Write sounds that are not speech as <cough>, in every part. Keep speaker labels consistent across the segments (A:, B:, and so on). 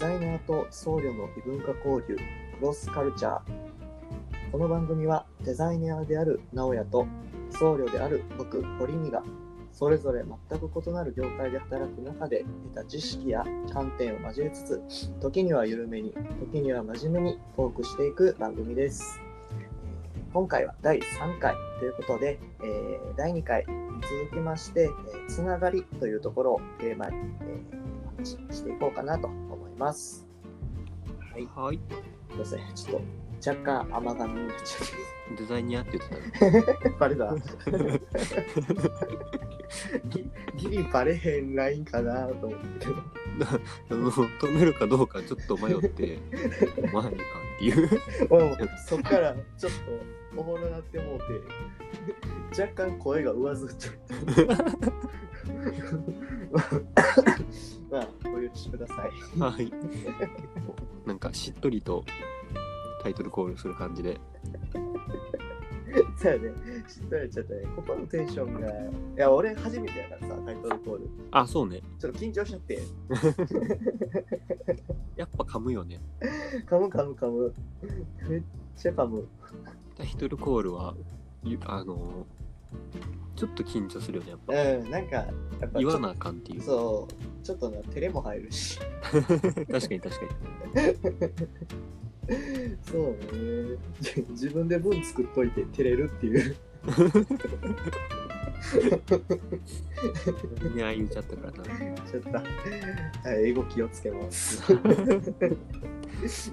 A: ザイナーと僧侶の異文化交流クロスカルチャー。この番組はデザイナーである直哉と僧侶である僕堀美がそれぞれ全く異なる業界で働く中で得た知識や観点を交えつつ時には緩めに時には真面目にトークしていく番組です。今回は第3回ということで、えー第2回に続きまして、えーつながりというところをテーマに、えー話ししていこうかなと思います。はい、
B: はい。
A: すいません。ちょっと若干甘噛みになっちゃ
B: デザインやって言ってた
A: う。バレたギギリバレへんラインかなと思ったけど。<laughs>
B: あの止めるかどうかちょっと迷って、まあいいかっていう。<laughs>
A: もうそっからちょっとおもろなってもうて、<laughs> 若干声が上ずっちゃった。<laughs> まあ、お許しください。
B: はい。なんかしっとりとタイトルコールする感じで。
A: そうやね、知っとれちゃったね。ここのテンションが、いや、俺初めてやからさ、タイトルコール。
B: あ、そうね。
A: ちょっと緊張しちゃって。<laughs>
B: やっぱ噛むよね。
A: 噛む噛む噛む。めっちゃ噛む。
B: タイトルコールは、ゆあの、ちょっと緊張するよね。やっぱ
A: うん、なんか、やっぱ
B: 言わなあかんっていう。
A: そう、ちょっとな、照れも入るし。<laughs>
B: 確かに確かに。
A: そうね。じ自分で文作っといて照れるっていう。
B: いや、言っちゃったからな。
A: ちょっと、はい、英語気をつけます。<laughs>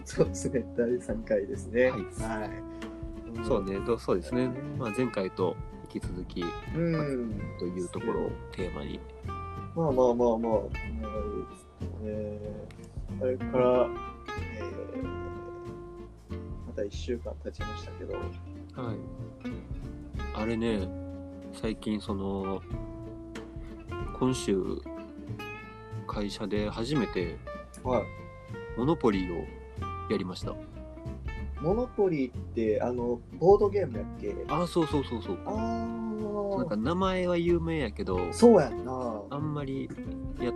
A: そうですね、第3回ですね。
B: はい
A: はい。
B: そうね、そうですね。まあ、前回と引き続き
A: うん。
B: というところをテーマに。
A: まあまあまあまあ、まあえー、あれから、えー、また1週間経ちましたけど、
B: はい。あれね、最近その、今週、会社で初めて
A: はい。
B: モノポリーをやりました。
A: モノポリーって、あの、ボードゲームやっけ？
B: ああ、そうそうそうそう。
A: あー
B: なんか名前は有名やけど、
A: そうやんな。
B: あんまりや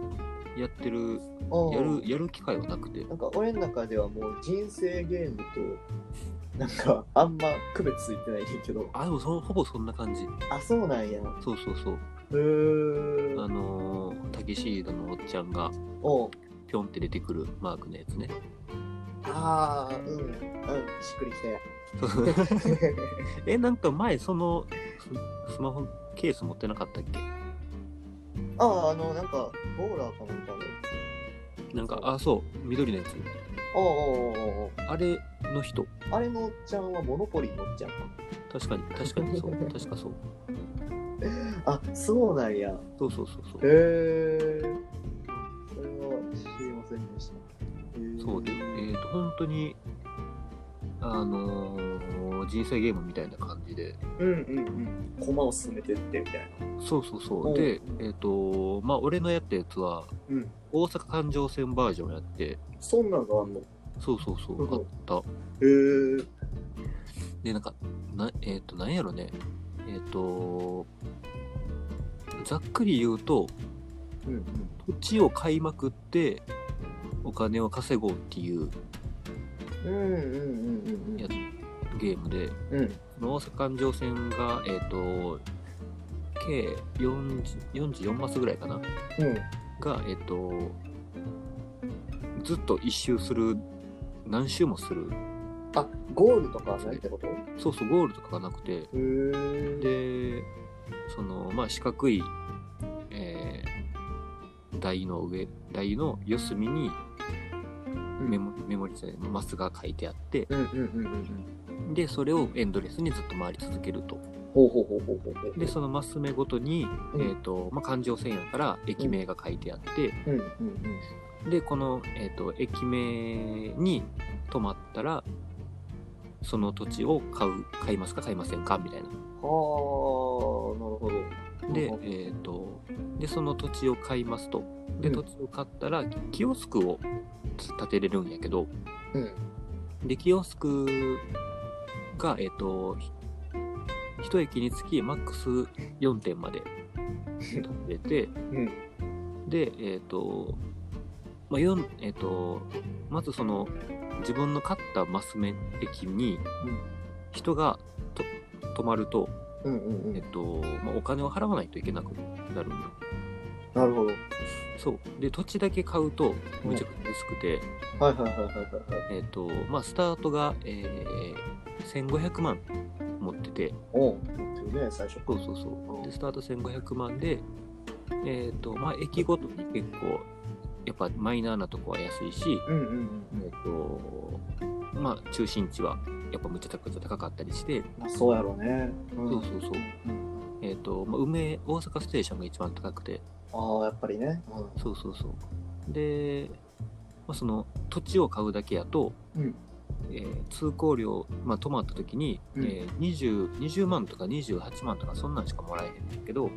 B: やってる、
A: うん
B: やる、やる機会はなくて。
A: なんか俺の中ではもう人生ゲームとなんかあんま区別ついてないけど
B: あ、でもそのほぼそんな感じ。
A: あそうなんやへ
B: そうそうそう。
A: え
B: あのー、タキシードのおっちゃんが
A: おう
B: ぴょんって出てくるマークのやつね。
A: ああうんうんしっくりき <laughs>
B: え、なんか前そのススマホケース持ってなかったっけ？
A: たあああのなんかボーラーかなんかの
B: なんか、あ、そう、緑のやつ。
A: おうおうおうおう
B: あれの人？
A: あれのおっちゃんはモノポリーのおっちゃんか
B: 確かに、確かにそう。<laughs> 確かそう。
A: あそうなんやへ
B: そうそうそうそう。
A: えそれは知りませんでしたへー
B: そうで、えっ、と、本当に、あのー人生ゲームみたいな感じで、
A: うんうんうん。駒を進めてってみたいな。
B: そうそうそう。
A: う。ん
B: で、えっ、と、まあ、俺のやったやつは、
A: うん。
B: 大阪環状線バージョンやって、
A: そんなんがあんの？へ
B: そうそうそう、
A: うん
B: あった。
A: え
B: で、なんか、なえっ、と、なんやろね。えっ、と、ざっくり言うと、
A: うんうん。
B: 土地を買いまくって、お金を稼ごうっていうやゲームで、
A: うん。
B: 大阪環状線が、えっ、と、計40 44マスぐらいかな？
A: うん。
B: が、えっ、と、ずっと一周する、何周もする。
A: あゴールとかないってこと？へ
B: そうそう、ゴールとかがなくて、
A: え
B: で、その、まあ、四角い、えー台の上、台の四隅にメモ,、メモリマスが書いてあって、
A: うんうんうんうんうん。
B: で、それをエンドレスにずっと回り続けると。で、そのマス目ごとに、
A: うん。
B: えっ、と、まあ、環状線やから駅名が書いてあって、
A: うんうんうん
B: で、この、えっ、と、駅名に止まったら、その土地を買う、買いますか買いませんかみたいな。
A: はあなるほど。
B: で
A: うん、
B: えっ、と、で、その土地を買いますと。で、
A: うん。
B: 土地を買ったら、キオスクを建てれるんやけど、
A: うん。
B: で、キオスクが、えっ、と、ひ一駅につきマックス4点まで建てて、
A: うん。
B: で、えっ、と、まあよんえっとまずその自分の買ったマス目駅に人がと止まると、
A: うんうんうん。
B: えっとまあ、お金を払わないといけなくなるんよ。
A: なるほど
B: そう。で土地だけ買うとめちゃくちゃ安くて、
A: はいはいはいはいはいはい。
B: えっとまあスタートが、えー、1500万持ってて。
A: おう持ってるね最初
B: そうそうそう。でスタート1500万でえっ、とまあ駅ごとに結構やっぱマイナーなとこは安いし、
A: うんうんうん
B: えっ、とまあ中心地はやっぱむちゃくちゃ高かったりして、
A: まあそうやろうね、うん。
B: そうそうそう。えっ、と、まあ、梅大阪ステーションが一番高くて
A: ああやっぱりね。
B: そうそうそう。で、まあ、その土地を買うだけやと、
A: うん。
B: えー通行料、まあ、泊まった時に、
A: うん。
B: えー 20, 20万とか28万とかそんなんしかもらえへんねんけど、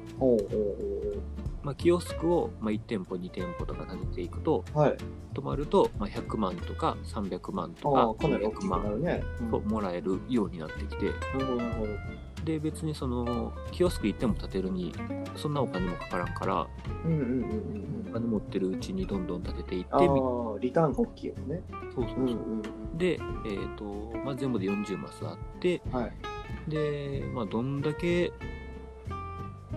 B: まあ、キオスクを、まあ、1店舗2店舗とか建てていくと
A: はい。
B: 泊まると、まあ、100万とか300万とか400
A: かなり大きくな
B: 万
A: るね、
B: ともらえるようになってきて。
A: なるほどなるほど
B: で別にそのキオスク1店も建てるにそんなお金もかからんから
A: うんうんうんうん
B: お金持ってるうちにどんどん建てていって
A: ああ
B: み
A: リターンが大きいよね。
B: そうそうそう、
A: うんうん
B: で、えーとまあ、全部で40マスあって
A: うんはい。
B: で、まあ、どんだけ、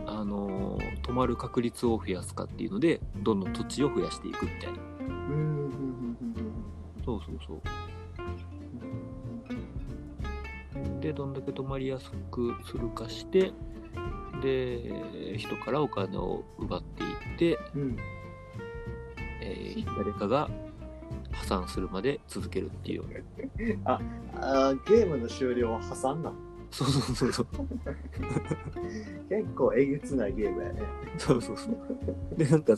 B: あのー泊まる確率を増やすかっていうのでどんどん土地を増やしていくみたいな。
A: うんうんうんうん。
B: そうそうそうでどんだけ泊まりやすくするかしてで人からお金を奪っていって、
A: うん。うん
B: えー誰かが破産するまで続けるっていう。<laughs>
A: ああーゲームの終了は挟ん？だ
B: そうそうそうそう。<laughs>
A: 結構えげつないゲームやね。
B: そうそうそう。でなんか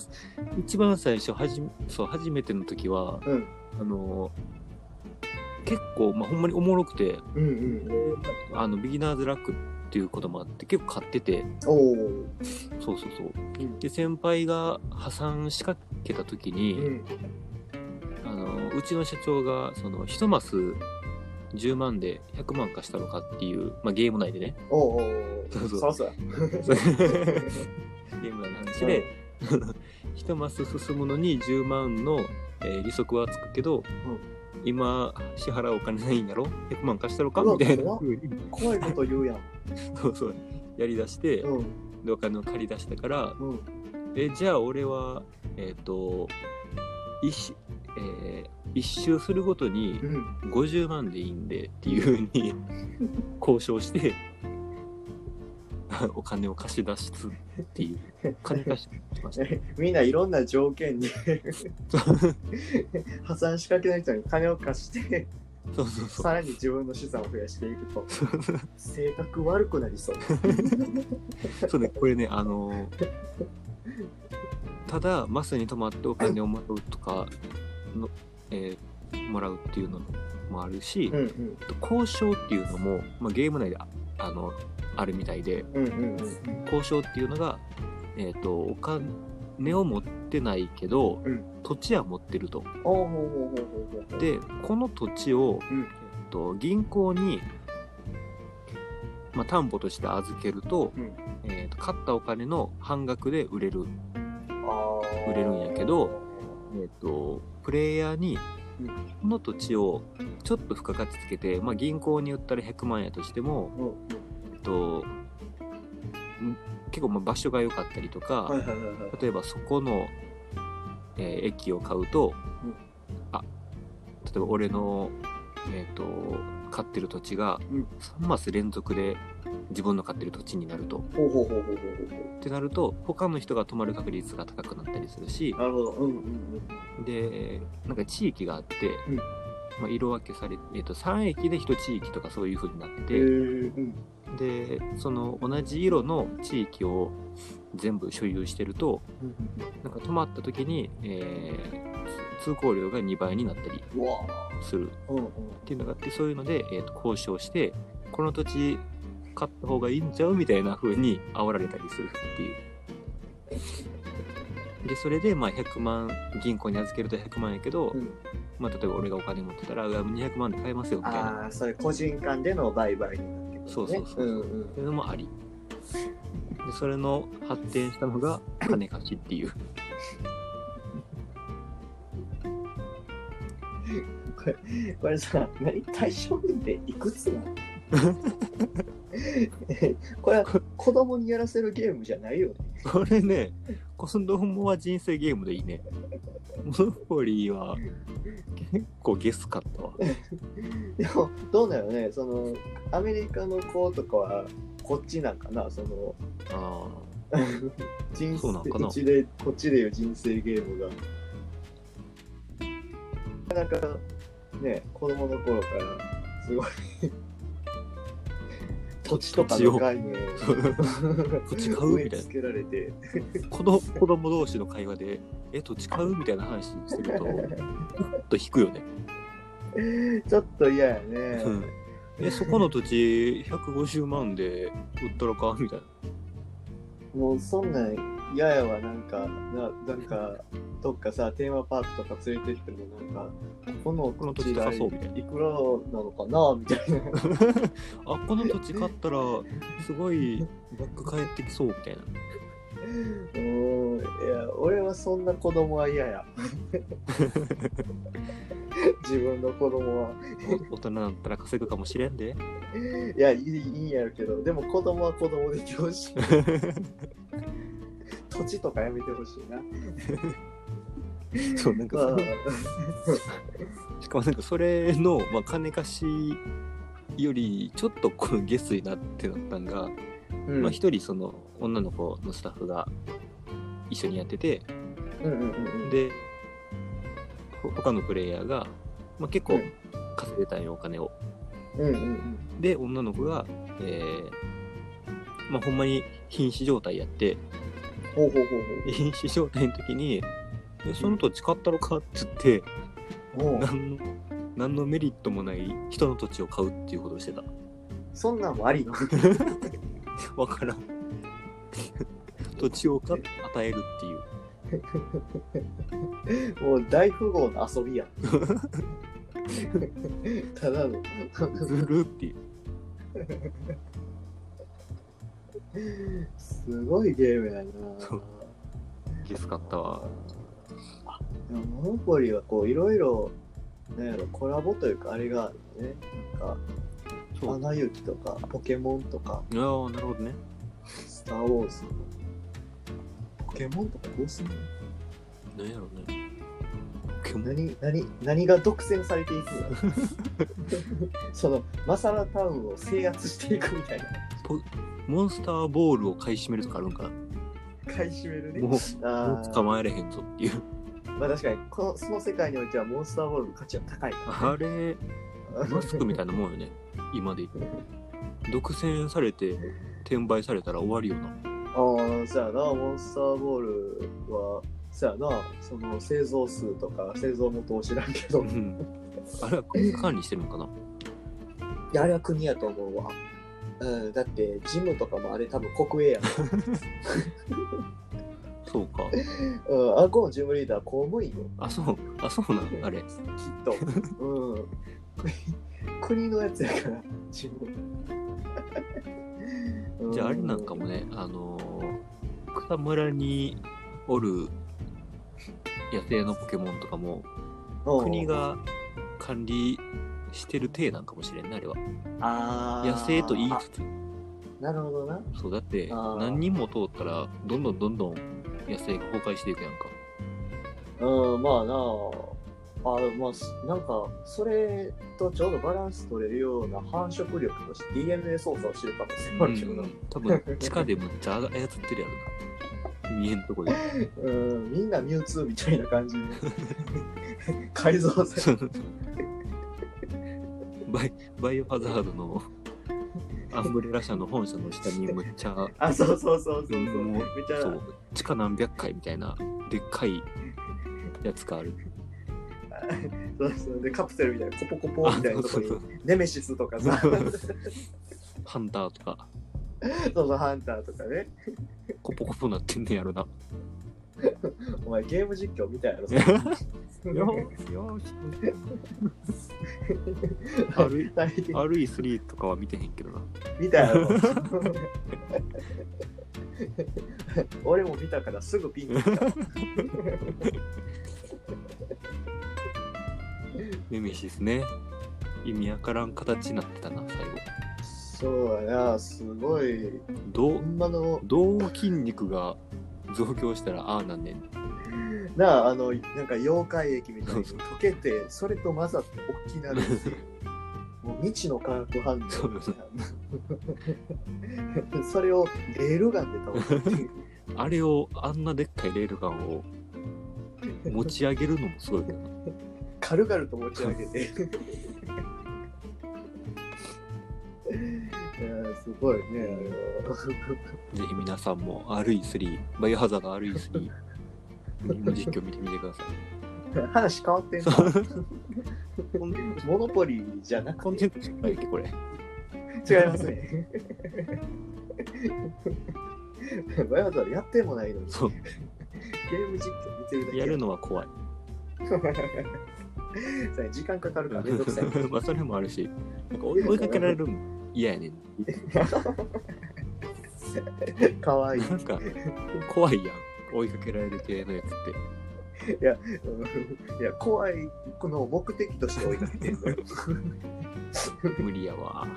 B: 一番最初はじそう初めての時は
A: うん。
B: あの結構、まあ、ほんまにおもろくて
A: うんうん
B: あのビギナーズラックっていうこともあって結構買ってて。
A: おお
B: そうそうそう。
A: うん
B: で先輩が破産しかけた時に、
A: うん。
B: あのうちの社長がその1マス10万で100万貸したのかっていう、まあ、ゲーム内でね。
A: おお
B: そうそう。
A: そらそうや <laughs>
B: ゲーム内の話で、<laughs> 1マス進むのに10万の、えー利息はつくけど、今支払うお金ないんやろ？100万貸したろか？みたいな。
A: 怖っ
B: 風に
A: 怖いこと言うやん。<laughs>
B: そうそう。やりだして、
A: うん。
B: でお金を借り出したから
A: うん。
B: えじゃあ俺はえっ、と一しえー一周するごとに
A: うん。
B: 50万でいいんでっていうふうに <laughs> 交渉して <laughs> お金を貸し出すっていう金貸しました。<laughs>
A: みんないろんな条件に <laughs> 破産しかけない人に金を貸して
B: そうそうそう。
A: さらに自分の資産を増やしていくと。性格悪くなりそう。
B: そうねこれねあのただマスに泊まってお金をもらうとかの、えーもらうっていうのもあるし、
A: うんうん。
B: 交渉っていうのも、まあ、ゲーム内でああのあるみたいで。
A: うんうん
B: 交渉っていうのが、えー、とお金を持ってないけど、
A: うん。
B: 土地は持ってると。でこの土地を、
A: うん。
B: えー、と銀行に、まあ、担保として預けると,、
A: うん。
B: えー、と買ったお金の半額で売れる、売れるんやけどえー、とプレイヤーにの土地をちょっと付加価値つけて、まあ、銀行に売ったら100万円やとしても、えっと、ん結構まあ場所が良かったりとか、
A: はいはいはいはい。
B: 例えばそこの、えー駅を買うと、
A: うん。
B: あ例えば俺の、えー、と買ってる土地が
A: うん。
B: 3マス連続で自分の買ってる土地になると。
A: ほうほうほうほうほうほう
B: ってなると他の人が泊まる確率が高くなったりするし
A: なるほど。うんうんうん
B: でなんか地域があって、
A: うん。
B: まあ、色分けされて、えー、と3駅で1地域とかそういう風になって
A: へ
B: て、
A: ーうん。
B: でその同じ色の地域を全部所有してると
A: うん
B: なんか泊まった時に、えーつ通行料が2倍になったり
A: うんうわ
B: する。
A: ーうんうん。
B: っていうのがあってそういうので、えー、と交渉してこの土地買った方がいいんちゃうみたいな風に煽られたりするっていう。でそれでまあ100万銀行に預けると100万やけど、
A: うん。
B: まあ、例えば俺がお金持ってたらうわ200万で買えますよみたいな。
A: ああそれ個人間での売買になってくるね。
B: そうそうそう
A: う。んうん。
B: そういうのもあり。でそれの発展したのが <laughs> 金貸しっていう。
A: これこれさ、何対象年齢いくつなの？<laughs> これは子供にやらせるゲームじゃないよね。
B: これね、子供は人生ゲームでいいね。モノポリーは結構ゲスかったわ。
A: でも、どうだよね、その、アメリカの子とかは、こっちなんかな、その、
B: あ
A: 人
B: そうなんかな
A: こっちで、こっちでいう人生ゲームが。なかなか、ね、子供の頃から、すごい、土地とかの概念
B: 土地買う？みたいな
A: けられて、
B: あ、子供 <laughs> 子供同士の会話で、え、土地買う？みたいな話すると、ちょっと引くよね。
A: ちょっと嫌やね。
B: うん。え、そこの土地150万で売ったらか？みたいな。
A: もうそんなん嫌やわ、なんか、ななんか、どっかさ、テーマパークとか連れてきても、なんか、この
B: この土地高そうみたいない
A: くらなのかなみたいな。<laughs>
B: あ、この土地買ったら、すごいバック返ってきそうみたいな。
A: うん、いや、俺はそんな子供は嫌や。<laughs> 自分の子供は。
B: お大人になったら稼ぐかもしれんで。
A: いや、いいいいんやるけど、でも子供は子供でいてほしい。<laughs> 土地とかやめてほしいな。
B: そう、なんか
A: まあ
B: しかもなんかそれの、まあ、金貸しより、ちょっとこのゲスいなってなったんが、
A: うん
B: まあ一人その女の子のスタッフが一緒にやってて、
A: うんうんうんうん。
B: で、ほ他のプレイヤーが、まあ、結構
A: うん
B: 稼いでたんよ、お金を。
A: うんうんうん。
B: で、女の子が、えーまあ、ほんまに瀕死状態やって、
A: ほうほうほう
B: 瀕死状態の時に、えその土地買ったのかって言って、何の何のメリットもない人の土地を買うっていうことをしてた。
A: そんなんもありの？<laughs>
B: わからん。土地をか与えるっていう。<laughs>
A: もう大富豪の遊びやん。<laughs> ただの。
B: ずるっていう。
A: すごいゲームやな。
B: そうゲスかったわ。
A: でもモノポリはこういろいろ、なんやろ、コラボというかあれがあるよね。なんか。アナ雪とか、ポケモンとか、
B: いやー、なるほどね。
A: スター・ウォーズ。ポケモンとかどうすんの？
B: なんやろうね。
A: 何、何、何が独占されていくの？<laughs> その、マサラタウンを制圧していくみたいな。
B: モンスターボールを買い占めるとかあるんかな？
A: 買い占めるね。
B: もう、も
A: あ
B: う捕まえれへんぞっていう。
A: まあ確かにこの、その世界においてはモンスターボールの価値は高いから、
B: あれ、マスクみたいなもんよね。今で言う独占されて、転売されたら終わりよな。
A: ああ、そやな、モンスターボールは、そやな、その製造数とか製造元を知らんけど、い
B: うん。あれは国が管理してるのかな？
A: や、あれは国やと思うわ。うん、だって、ジムとかもあれ多分国営やん。
B: そうか。<laughs>
A: うん、あこのジムリーダー公務員よ、
B: あ、そう。あ、そうなんあれ。
A: きっと。うん。国 <laughs> のやつやから、ジム。<laughs> う
B: じゃああれなんかもね、あのー草むらにおる野生のポケモンとかも、
A: うん
B: 国が管理してる体なんかもしれんな、あれは。
A: あー
B: 野生と言いつつ、
A: なるほどな。
B: そう、だって何人も通ったら、どんどんどんどん野生が崩壊していくやんか。
A: うん、まあなあ、まあ、すなんか、それとちょうどバランス取れるような繁殖力として DNA 操作をしてる可能性もあるけどな。
B: 多分、地下でむっちゃ操ってるやろな。見えんとこで。<laughs>
A: うん、みんなミュウツーみたいな感じで <laughs> 改造されて <laughs>
B: バイバイオハザードのアンブレラ社の本社の下にむっちゃ、
A: あ、そうそうそうそうそう。
B: うん
A: めっちゃ
B: そう、地下何百回みたいな、でっかいやつがある。
A: そうそうでカプセルみたいなコポコポみたいなとこにネメシスとかさ <laughs>
B: ハンターとか、
A: そうそうハンターとかね
B: コポコポなってんねやろな。<laughs>
A: お前ゲーム実況見たやろ
B: よし、<laughs> よし。歩い
A: 最近
B: RE3 とかは見てへんけどな。
A: 見たやろ <laughs> 俺も見たからすぐピンときた
B: ネメシスね。意味わからん形になってたな、最後。
A: そうやな、すごい、
B: どう、
A: ほんまの、
B: どう筋肉が増強したらああなんねん。
A: なあ、あの、なんか妖怪液みたいに溶けて、それと混ざって大きなるし、<laughs> もう未知の化学反応
B: そうそう <laughs>
A: それをレールガンで倒すっていう。<laughs>
B: あれを、あんなでっかいレールガンを持ち上げるのもすごいけどな。
A: 軽々と持ち上げて。すごいね。
B: ぜひ皆さんも RE3、バイオハザード RE3 の実況見てみてください。
A: 話変わってんのモノポリーじゃなく
B: コンテンツじゃないっけ、これ。
A: て違いますね。バイオハザードやってもないのに、
B: そう。
A: ゲーム実況見てるだけ
B: やるのは怖い。<laughs>
A: 時間かかるからめんどくさい。<laughs>
B: まあ、それもあるし、なんか追いかけられるの嫌やねん。
A: かわいい。
B: なんか、怖いやん。追いかけられる系のやつって。
A: いや、うんいや怖い、この目的として追いかけてるのよ。<laughs>
B: 無理やわ。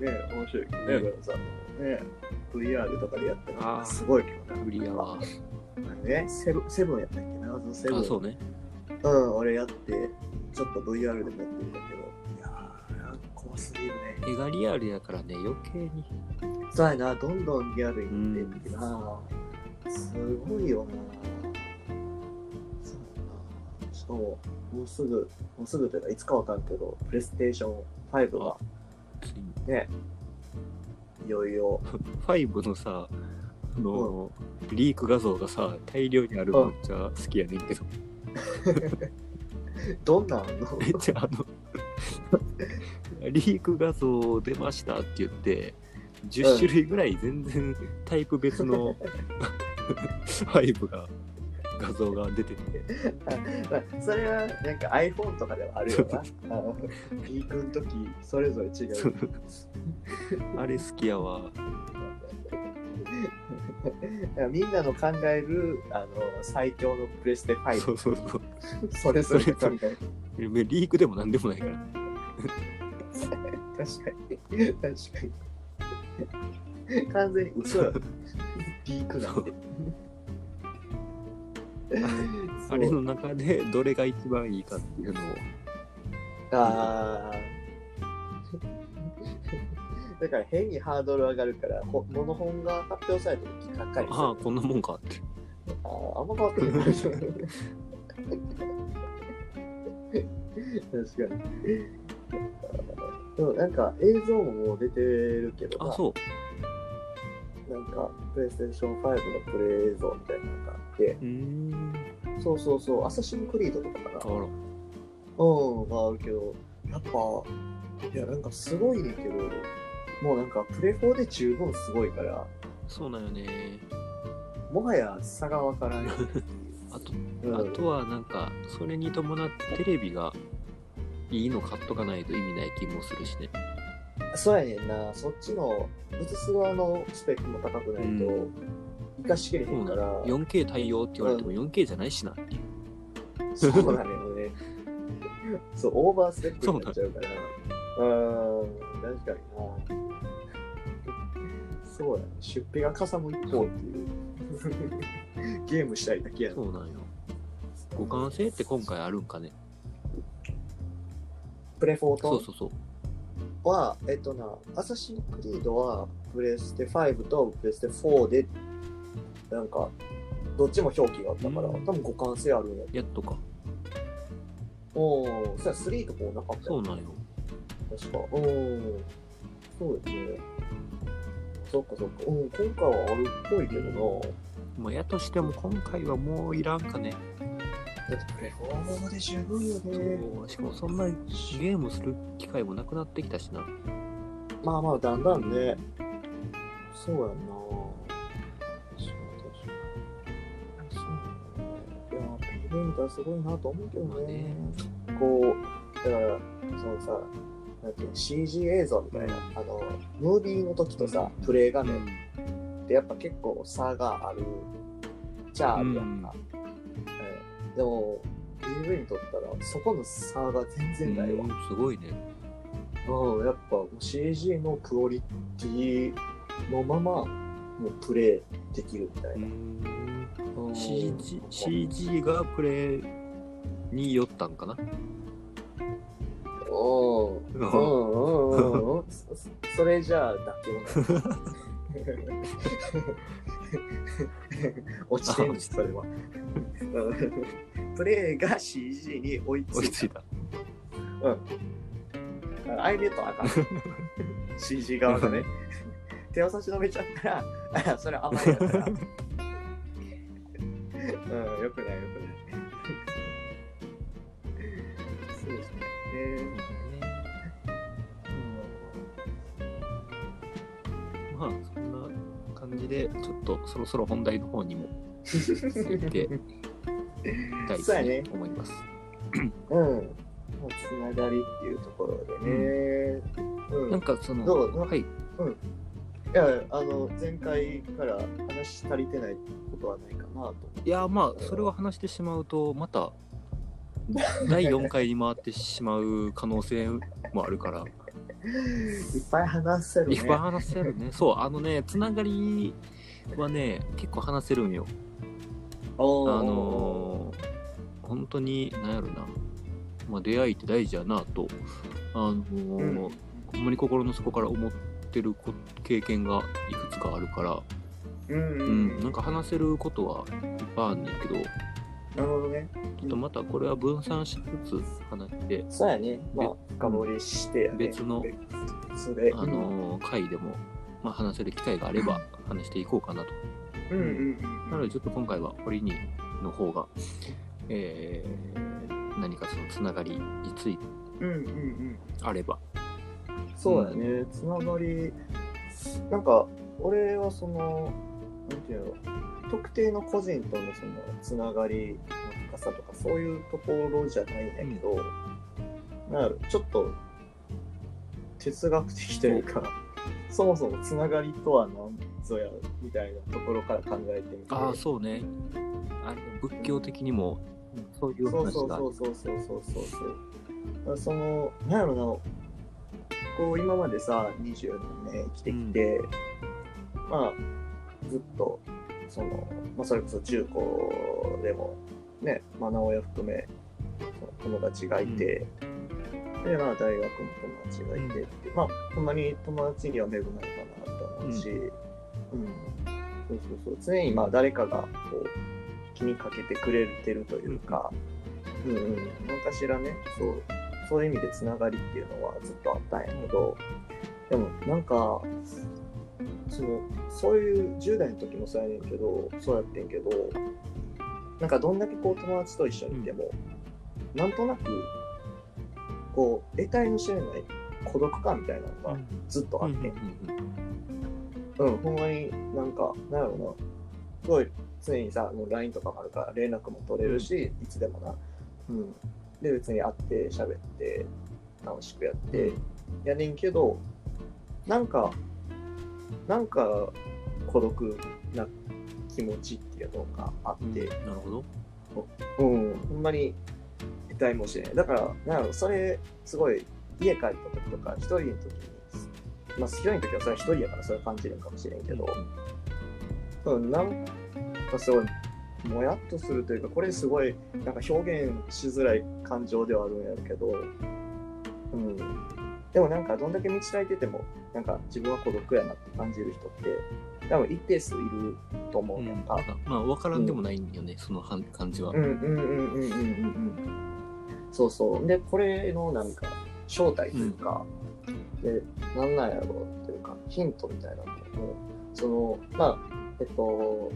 A: いやね面白いけどね、
B: ね
A: ブラザーもね、VR とかでやった
B: あー
A: らすごいけどな。
B: 無理やわ。
A: ね、セブンセブンやったっけな、そのセブン。
B: あ、そうね。
A: うん、俺やって、ちょっと VR でもやってみたけど、いやー、怖すぎるね。
B: 絵がリアルやからね、余計に。
A: そうやな、どんどんリアルになっていってな、すごいよな。そうやな。しかも、もうすぐ、もうすぐというか、いつかわかんけど、プレイステーション5がね、いよいよ、<laughs>
B: 5のさ、あの、リーク画像がさ、大量にあるのめっちゃ好きやねんけど、<laughs> <laughs>
A: どんなんの？
B: めっちゃあの、<laughs> リーク画像出ましたって言って、10種類ぐらい全然タイプ別の <laughs> 5が、画像が出てて、
A: まあそれはなんか iPhone とかではあるよな。あのリークの時、それぞれ違う。
B: あれ好きやわ。
A: みんなの考えるあの最強のプレステ5、
B: そうそうそう。
A: それぞれ考える。
B: リークでもなんでもないから。
A: 確かに。確かに。完全に嘘や。リークなんで。
B: あれの中でどれが一番いいかっていうのを。
A: あーだから変にハードル上がるから、ほモノ本が発表された時高いです
B: ああ、
A: よ。
B: こんなもんかって。
A: あーあんま変わってない。確かに。でもなんか映像ももう出てるけどな
B: あ、そう。
A: なんかプレイステーション5のプレイ映像みたいなのがあって、
B: うーん。
A: そうそうそう、アサシンクリードとかかな。
B: あら。
A: うん、があるけど、やっぱ、いや、なんかすごいねんけど、もうなんかプレフォーで十分すごいから、
B: そうなんよね。
A: もはや差がわからんよっていう。<laughs>
B: あと、
A: うん
B: あとはなんか、それに伴ってテレビがいいの買っとかないと意味ない気もするしね。
A: そうやねんな、そっちの映す側のスペックも高くないと
B: うん、
A: 生かしきれへんから、
B: 4K 対応って言われても 4K じゃないしなっていう。
A: そうなのよね。そう、オーバースペックになっちゃうから。うん、確かにな。そうやね。出費がかさむ一方っていう。ゲームしたいだけやな。
B: そうなんよ。互換性って今回あるんかね。
A: プレフォート？
B: そうそうそう。
A: は、えっとな、アサシンクリードはプレステ5とプレステ4で、なんか、どっちも表記があったから、
B: うん
A: 多分互換性あるんや。
B: やっとか。
A: おお、そや3とかもなかったよ。
B: そうなんよ。
A: 確か。うん。そうですね。そっかそっか。うん、今回はあるっぽいけどな。
B: まあ、やとしても今回はもういらんかね。
A: だってプレフォームで十分よね。
B: しかもそんなゲームする機会もなくなってきたしな。
A: まあまあ、だんだんね。そうやんな。すごいなと思うけどね
B: まあね。
A: こう、だから、そのさ、なんていうの CG 映像みたいな、あの、ムービーの時とさ、プレイ画面ってやっぱ結構差があるじゃああるやんか。うん。でも AV にとったらそこの差が全然ないわ。
B: うんすごいね。
A: うん、やっぱ CG のクオリティのままもうプレイできるみたいな。うん。
B: CG, CG がプレイに寄ったんかな？
A: うんうんうんうんそれじゃあ妥協な落ちてるそれは。プレイが CG に追いついた。
B: いついた。
A: うん。あれでとあかん。CG 側がね。手を差し伸べちゃったら、あそれ甘いやから。うん、よくないよくない。そうですね。
B: まあ感じでちょっとそろそろ本題の方にも入ってたいと思います。
A: うん。うん。つながりっていうところでね。うん。
B: なんかその
A: どう？
B: はい
A: いや、あの、前回から話し足りてないことはないかなと。
B: いやまあそれを話してしまうとまた <laughs> 第4回に回ってしまう可能性もあるから
A: いっぱい話せるね。
B: いっぱい話せるね。そうあのねつながりはね結構話せるんよ。あのー本当に何やろな、まあ、出会いって大事やなと、あのー
A: うん。
B: ほんまに心の底から思ってるこ経験がいくつかあるから、
A: うんうん
B: う
A: うん
B: ん、なんか話せることはいっぱいあんねんけど、ち
A: なるほどね。
B: ょっとまたこれは分散しつつ話して、
A: そうやね。まあ、深掘りしてやね。
B: 別の。あのー回でも、まあ、話せる機会があれば話していこうかなと。
A: うんうんうん。
B: なのでちょっと今回は堀にの方が、えー何かそのつながりについて
A: うんうんうん。
B: あれば。
A: そうやね。つながり、なんか、俺はその、なんていうの、特定の個人とのそのつながりの深さとか、そういうところじゃないんだけど、なんやろ、ちょっと哲学的というか、そもそもつながりとは何ぞやみたいなところから考えてみて。
B: ああ、そうね。あれ仏教的にもそういう話がある。
A: そうそうそうそうそうそうその、なんやろな、こう今までさ、20年生きてきて、まあ、ずっと、その、まあそれこそ中高でも、ね、まあ直親含め、その友達がいて、で、まあ大学も友達がいてって、まあ、ほんまに友達には恵まれたなと思うし、うん、そうそうそう、常にまあ誰かがこう、気にかけてくれてるというか、うんうん、何かしらね、そう、そういう意味でつながりっていうのはずっとあったんやけど、でもなんか、その、そういう10代の時もそうやねんけど、そうやってんけど、なんかどんだけこう友達と一緒にいても、なんとなく、こう、得体の知れない孤独感みたいなのがずっとあって、うん、ほんまになんか、なんやろな、すごい常にさ、もう LINE とかもあるから連絡も取れるし、いつでもな。うん。で、別に会って喋って、楽しくやって、やねんけど、なんか、なんか孤独な気持ちっていうのがあって、
B: うんなるほど。
A: うん、ほんまに痛いもしれない。だから、なんそれ、すごい、家帰った時とか、一人の時に、まあ、一人の時はそれは一人やからそれは感じるんかもしれんけど、うん、なんかすごい、もやっとするというか、これすごい、なんか表現しづらい感情ではあるんやけど、うん。でもなんか、どんだけ道開いてても、なんか自分は孤独やなって感じる人って、多分一定数いると思う
B: うん
A: ねんか。
B: まあ、わからんでもないんよね、そのはん感じは。
A: うんうんうんうんうんうんうん。そうそう。で、これのなんか、正体というか、で、なんなんやろうというか、ヒントみたいなのも、その、まあ、えっと、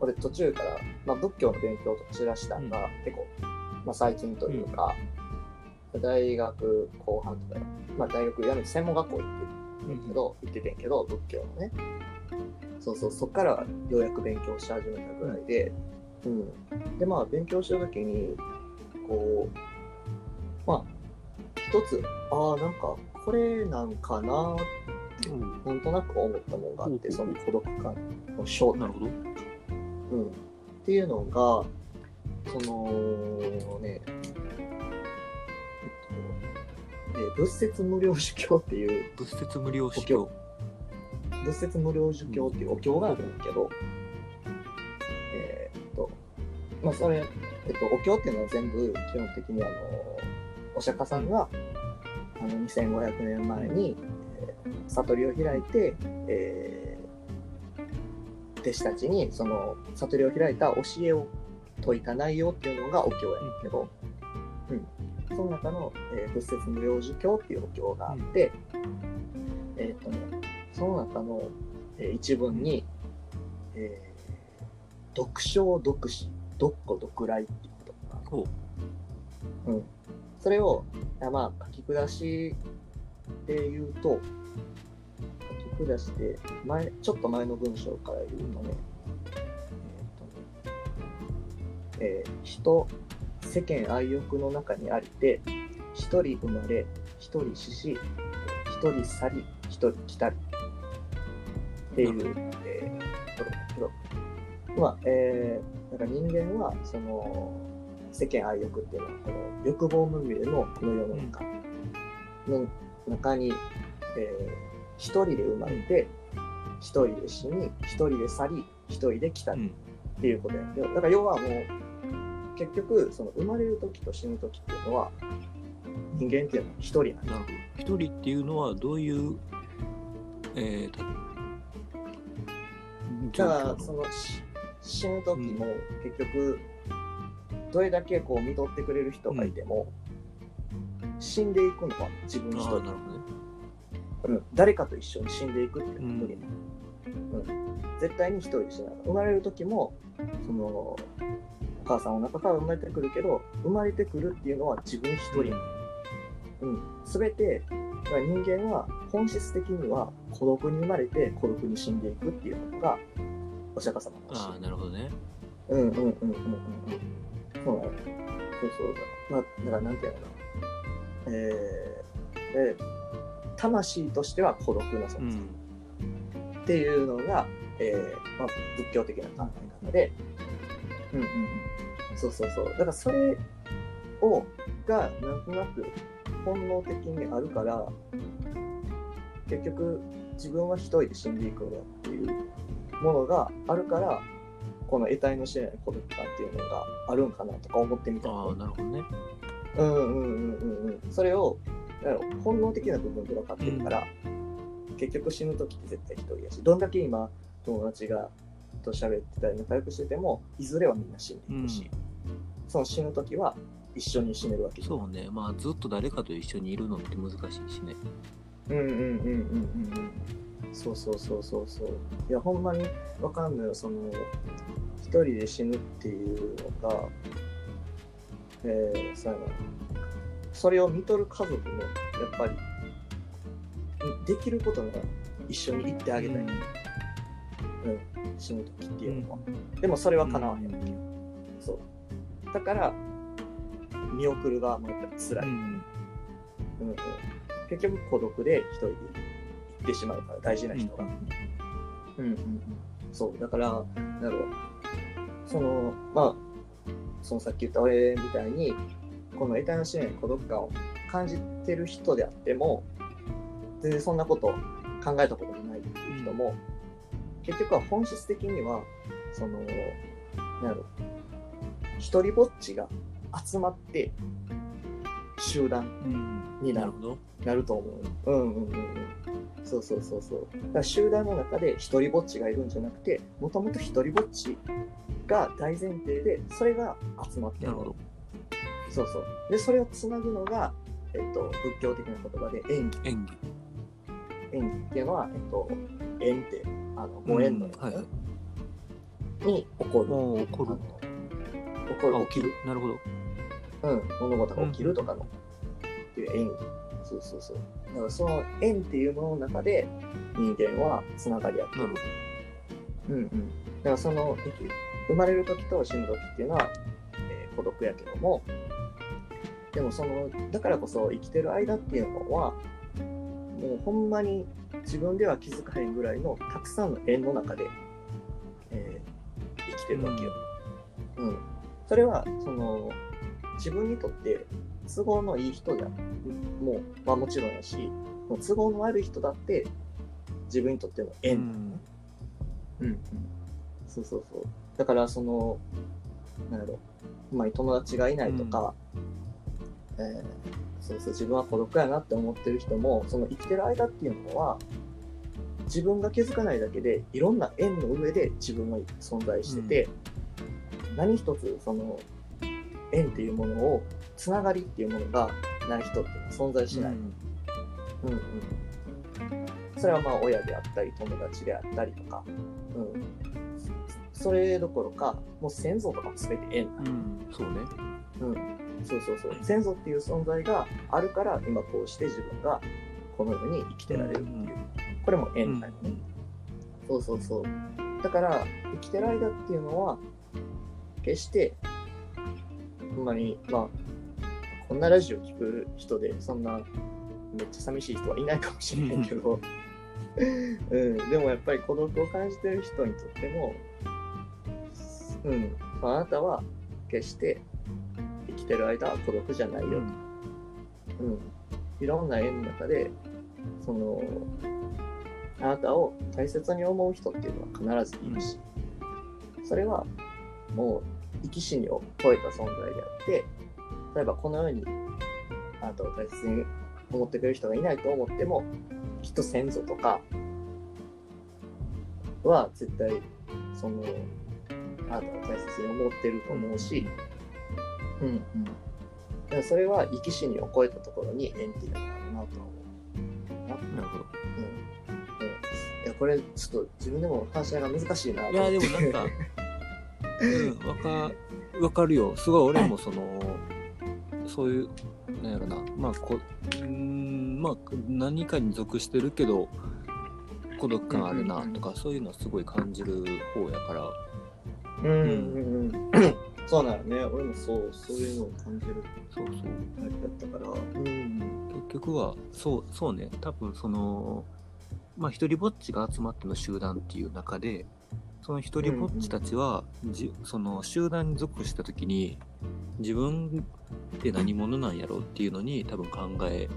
A: 俺途中から、まあ、仏教の勉強とかしだしたのが、結構、まあ、最近というか、大学後半とか、まあ、大学辞めて専門学校行ってるけど、行っててんけど、仏教のね。そうそう、そっからようやく勉強し始めたぐらいで、うん。で、まあ、勉強したときに、こう、まあ、一つ、ああ、なんか、これなんかなって、
B: うん
A: なんとなく思ったものがあって、
B: ほ
A: そうの孤独感の正体。うん、っていうのが、そのね、えっと、え仏説無料儒教っていう、
B: 仏説無料宗教。
A: 仏説無料儒教っていうお経があるんだけど、えーっと、まあそれ、えっと、お経っていうのは全部基本的にあの、お釈迦さんが、あの2500年前に、えー悟りを開いて、えー弟子たちにその悟りを開いた教えを説いた内容っていうのがお経やねんけど、うん、その中の、えー仏説無料儒教っていうお経があって、えーっとね、その中の、えー一文に、えー読書読詩、読古読来っていうことが
B: ほ
A: う。ん、それを、あまあ、書き下しで言うと、書き下して、前、ちょっと前の文章から言うとね、えーっとね、えー人、世間愛欲の中にありて、一人生まれ、一人死し、一人去り、一人来たり。っていう、えー、ところだけど、まあ、えー、なんか人間は、その、世間愛欲っていうのは、この欲望まみれのこの世の中の中に、えー一人で生まれて、一人で死に、一人で去り、一人で来た。り。っていうことやけど、だから要はもう、結局、その生まれる時と死ぬ時っていうのは、人間っていうのは一人な。んだ。
B: 一人っていうのはどういう、えー、た状
A: だそのし死ぬ時も結局どれだけこう見とってくれる人がいても、死んでいくのは自分一人、
B: ね。
A: うん、誰かと一緒に死んでいくっていうのは無理、うん。絶対に一人で死なない。生まれる時もそのお母さんの中から生まれてくるけど生まれてくるっていうのは自分一人、うん、全て人間は本質的には孤独に生まれて孤独に死んでいくっていうのがお釈迦様の
B: ああ、なるほどね。
A: うんうんうんうんうんうん。そうなの。そうそう。まあ、だからなんていうのかな。えー、で、魂としては孤独な存在
B: うん。
A: っていうのが、えーまあ、仏教的な考え方で、うんうんうん。そうそうそう。だからそれを、がなんとなく本能的にあるから、結局自分は一人で死んでいくんだっていうものがあるから、この得体の知れない孤独感っていうのがあるんかなとか思ってみた
B: ああ、なるほどね。
A: うんうんうんうんうん。それを、本能的な部分で分かってるから、結局死ぬ時って絶対一人やし、どんだけ今友達がと喋ってたり仲良くしてても、いずれはみんな死んでいくし、その死ぬ時は一緒に死ねるわけ
B: そうね。まあ、ずっと誰かと一緒にいるのって難しいしね。
A: うんうんうんうんうんうん。そうそうそうそうそう。いや、ほんまにわかんないよ。その、一人で死ぬっていうのが、えー、そうやな。それを見とる家族も、やっぱり、できることなら一緒に行ってあげたい。うん。死ぬ時っていうのは。でもそれは叶わへんわけよ。そう。だから、見送る側もやっぱり辛い。
B: うん。
A: うんうん、結局孤独で一人で行ってしまうから大事な人が、うん。うんうん、そう。だからなんだろう。そのまあそのさっき言った俺みたいにこの得体の知れない孤独感を感じてる人であっても全然そんなこと考えたこともないっていう人も、結局は本質的にはそのなんだろう一人ぼっちが集まって集団
B: うん。
A: になる
B: なる
A: と思う。うんうんうんうん。そうそうそうそう。だから集団の中で一人ぼっちがいるんじゃなくて、もともと一人ぼっちが大前提で、それが集まってる。そうそう。で、それをつなぐのが、えっと、仏教的な言葉で縁起。
B: 演技。
A: 縁起っていうのは、えっと、縁って、あの、ご縁の
B: うんはいはい。
A: に起こる。
B: 起こる。
A: 起こる。
B: あ、起きる。なるほど。
A: うん、物事が起きるとかの、っていう縁起。そうそうそう。だからその縁っていうものの中で人間はつながり合ってる
B: なる。
A: うんうん。だからその生まれる時と死ぬ時っていうのは、えー孤独やけども、でもその、だからこそ生きてる間っていうのは、もうほんまに自分では気づかへんぐらいのたくさんの縁の中で、えー生きてるわけよ。うん。そそれはその自分にとって都合のいい人じゃもう、まあ、もちろんやし都合の悪い人だって自分にとっての縁。ね、うん。うん、そうそうそう。だからそのなんやろ。うまい友達がいないとか、えーそうそう自分は孤独やなって思ってる人もその生きてる間っていうのは自分が気づかないだけでいろんな縁の上で自分は存在してて、何一つその縁っていうものをつながりっていうものがない人っていうのは存在しない、うん。うん、それはまあ親であったり友達であったりとか、うん、それどころかもう先祖とかも全て縁
B: うん、そうね。
A: うん、そうそうそう。先祖っていう存在があるから今こうして自分がこの世に生きてられるっていう、これも縁だよね、そうそうそう。だから生きてる間っていうのは決してほんまにまあこんなラジオ聞く人でそんなめっちゃ寂しい人はいないかもしれないけど、うん、<laughs> でもやっぱり孤独を感じてる人にとっても、うん、あなたは決して生きてる間は孤独じゃないよ。と、うん、いろんな縁の中でそのあなたを大切に思う人っていうのは必ずいるし、それはもう生き死にを超えた存在であって例えばこの世にあなたを大切に思ってくれる人がいないと思ってもきっと先祖とかは絶対そのあなたを大切に思ってると思うし、うんうん、だからそれは生き死にを超えたところに縁っていうのがあるなとは思う。な
B: なるほど。
A: うんうんいやこれちょっと自分でも話し合いが難しいなと
B: いや、
A: 思って
B: でもなんか、<laughs> うん、わか、わかるよ。すごい俺もその、そういう、なんやろな、まあ、こうーん、まあ、何かに属してるけど、孤独感あるなとか、そういうのはすごい感じる方やから、
A: うんうんうん。<clears throat> そうなのね。俺もそうそういうのを感じる。
B: そうそう。
A: タイプだったから。うん。
B: 結局は、そう、そうね、多分その、まあ、一人ぼっちが集まっての集団っていう中で、その一人ぼっちたちは、じその集団に属した時に、自分って何者なんやろうっていうのに多分考え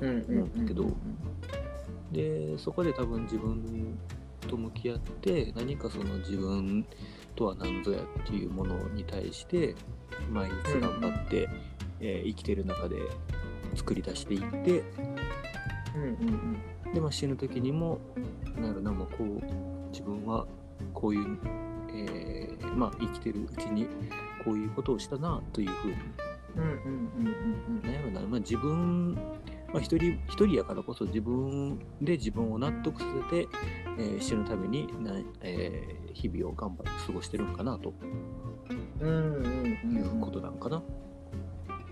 A: うんうんうん
B: けどでそこで多分自分と向き合って何かその自分とは何ぞやっていうものに対して毎日頑張って、えー生きてる中で作り出していって
A: うんうん
B: で、まあ、死ぬ時にもなるなもうこう自分はこういう、えーまあ、生きてるうちにこういうことをしたなというふうに
A: うんうんうんうん
B: なん。やろな、まあ、自分、まあ、一人一人やからこそ自分で自分を納得させて、えー死ぬためにな、えー日々を頑張って過ごしてるんかなと。
A: うんうんうん。
B: いうことなんかな。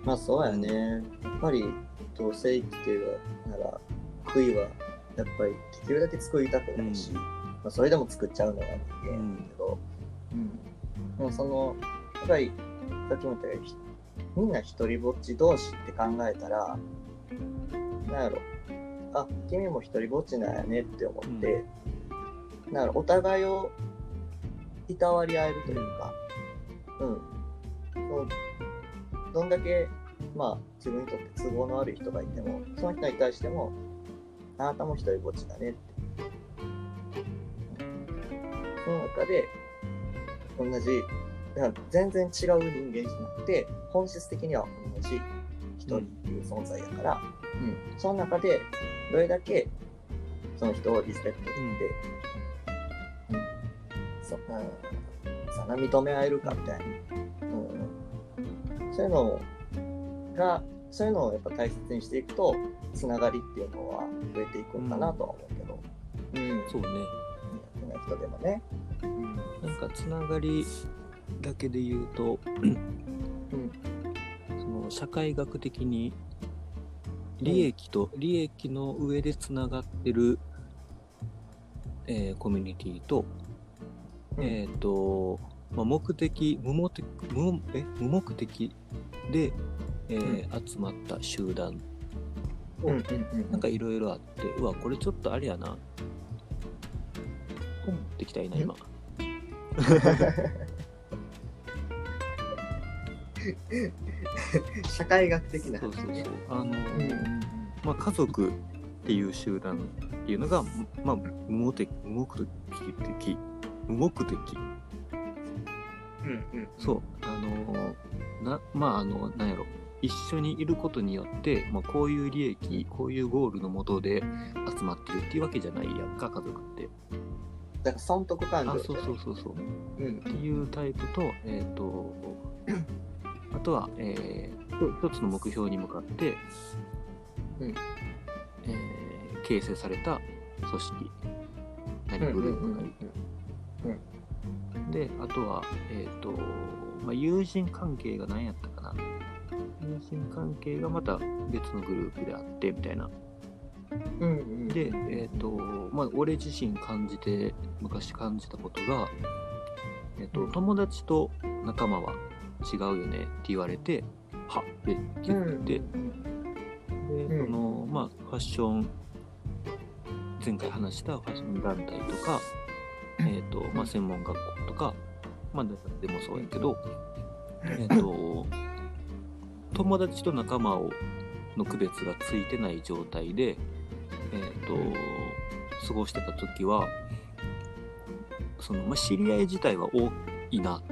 A: まあそうやね。やっぱりどうせ生きてるなら悔いはやっぱりできるだけ作りたくないし、
B: うん
A: まあ、それでも作っちゃうのが人間だけど、うん。でもそのやっぱりさっきも言ったようにひみんな一人ぼっち同士って考えたらなんやろ。あ君も一人ぼっちなんやねって思って、なんやろお互いをいたわり合えるというか、うん、そうどんだけ、まあ、自分にとって都合の悪い人がいても、その人に対しても、あなたも一人ぼっちだねって。その中で、同じ、全然違う人間じゃなくて、本質的には同じ一人っていう存在やから、うん、その中で、どれだけその人をリスペクトできて、うん、そ、うん、そんな認め合えるかみたいな。うん、そういうのが、そういうのをやっぱ大切にしていくと、つながりっていうのは増えていくんかなとは思うけど、うん、
B: そうね。
A: な人でもね。
B: なんかつながりだけで言うと、
A: うん、
B: その社会学的に利益と、利益の上でつながってる、えーコミュニティと、
A: うん。
B: えっ、と、まあ、目的無目的無え無目的で、えー集まった集団。
A: うん、うん、うん。
B: なんかいろいろあってうわこれちょっとあれやな本持ってきたいな今。
A: 社会学的な。
B: そうそうそう。
A: ね。
B: あの、まあ、家族っていう集団っていうのが、まあ、無目的無目的無目的。
A: うんうん。
B: そう。あのなまああのなんやろ。一緒にいることによって、まあ、こういう利益こういうゴールのもとで集まってるっていうわけじゃないやんか家族って
A: だから損得感情
B: あそうそうそうそう。
A: うん。
B: っていうタイプと、えっ、と、あとは、えー、一つの目標に向かって、
A: うん。
B: えー形成された組織、何グループがいで、あとは、えっ、と、まあ、友人関係が何やったかな。友人関係がまた別のグループであって、みたいな。
A: うんうん。
B: で、えっ、と、まあ、俺自身感じて、昔感じたことが、えっ、と、友達と仲間は違うよねって言われて、はっって言って、で、
A: うん
B: その、まあ、ファッション、前回話したファッション団体とか、えっ、と、まあ、専門学校とか、まあ、でもそうやけど、えっ、と、友達と仲間をの区別がついてない状態で、えっ、と、過ごしてた時は、その、まあ、知り合い自体は多いなっ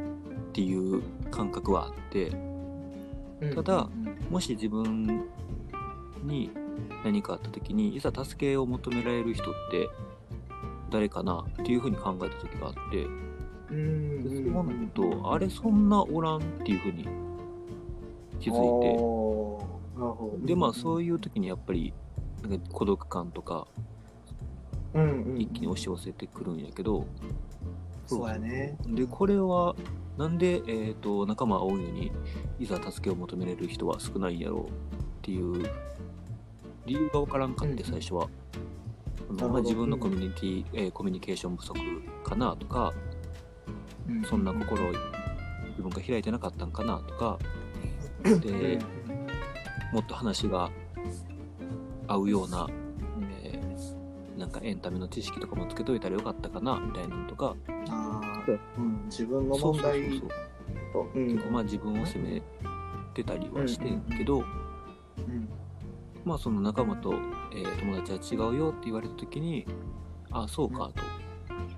B: ていう感覚はあって、
A: うん。
B: ただもし自分に何かあった時にいざ助けを求められる人って誰かなっていうふうに考えた時があってそうなるとあれそんなおらんっていうふうに気づいてでまあそういう時にやっぱりなんか孤独感とか
A: うんうん。
B: 一気に押し寄せてくるんやけど、
A: そうやね。
B: でこれはなんで、えー、と仲間が多いのにいざ助けを求めれる人は少ないんやろうっていう理由が分からんかって
A: うん。
B: 最初は、あのまあ、自分のコミュニティ、えーコミュニケーション不足かなとか
A: うん。
B: そんな心を自分が開いてなかったんかなとか。でもっと話が合うような、えーなんかエンタメの知識とかもつけといたらよかったかなみたいなのとか。
A: あー。う。ん。自分の
B: そうそうそう
A: 問題
B: そう。
A: とうん。
B: まあ自分を責めてたりはしてんけど、
A: うん。
B: まあその仲間と、えー友達は違うよって言われた時にあそうかと,、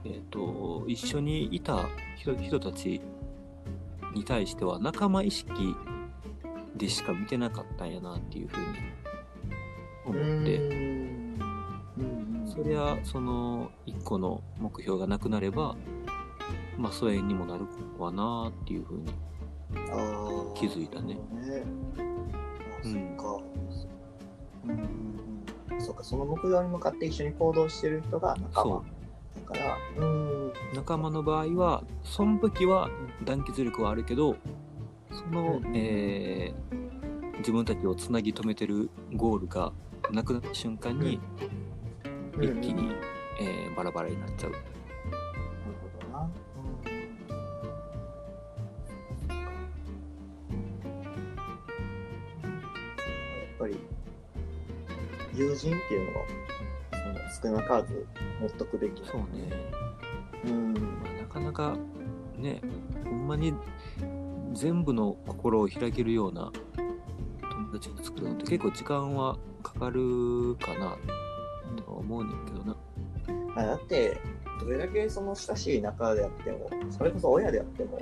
B: えー、と一緒にいた人人たちに対しては仲間意識でしか見てなかったんやなっていうふうに思って、そりゃその一個の目標がなくなればまあ疎遠にもなるわなっていうふうに気づいたね。うん
A: そっか。うかその目標に向かって一緒に行動してる人が仲間。だからうん。
B: 仲間の場合はその時は団結力はあるけどその、
A: うん。
B: えー自分たちをつなぎ止めてるゴールがなくなった瞬間に一気に、えーバラバラになっちゃう。
A: なるほどな。やっぱり友人っていうのはその少なからず持っとくべきな
B: そうね、
A: うん。
B: まあ、なかなかねほんまに全部の心を開けるような友達を作るのって結構時間はかかるかなとは思うねんけどな。
A: あだってどれだけその親しい仲であってもそれこそ親であっても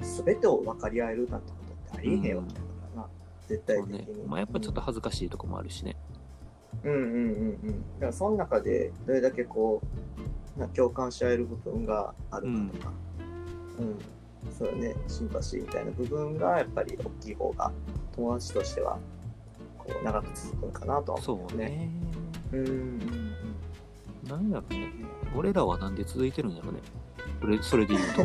A: その全てを分かり合えるなんてことってありえへんわけだからな、絶対
B: そうね。
A: 的に。
B: まあやっぱちょっと恥ずかしいとこもあるしね。
A: うんうんうん。うん。だからその中でどれだけこうな共感し合える部分があるかとか、うん、そうだね、シンパシーみたいな部分がやっぱり大きい方が友達としてはこう長く続くんかなとは思
B: そうう
A: ね。
B: ね
A: うんうん。
B: なんやろね。俺らはなんで続いてるんやろね。それそれで言うと。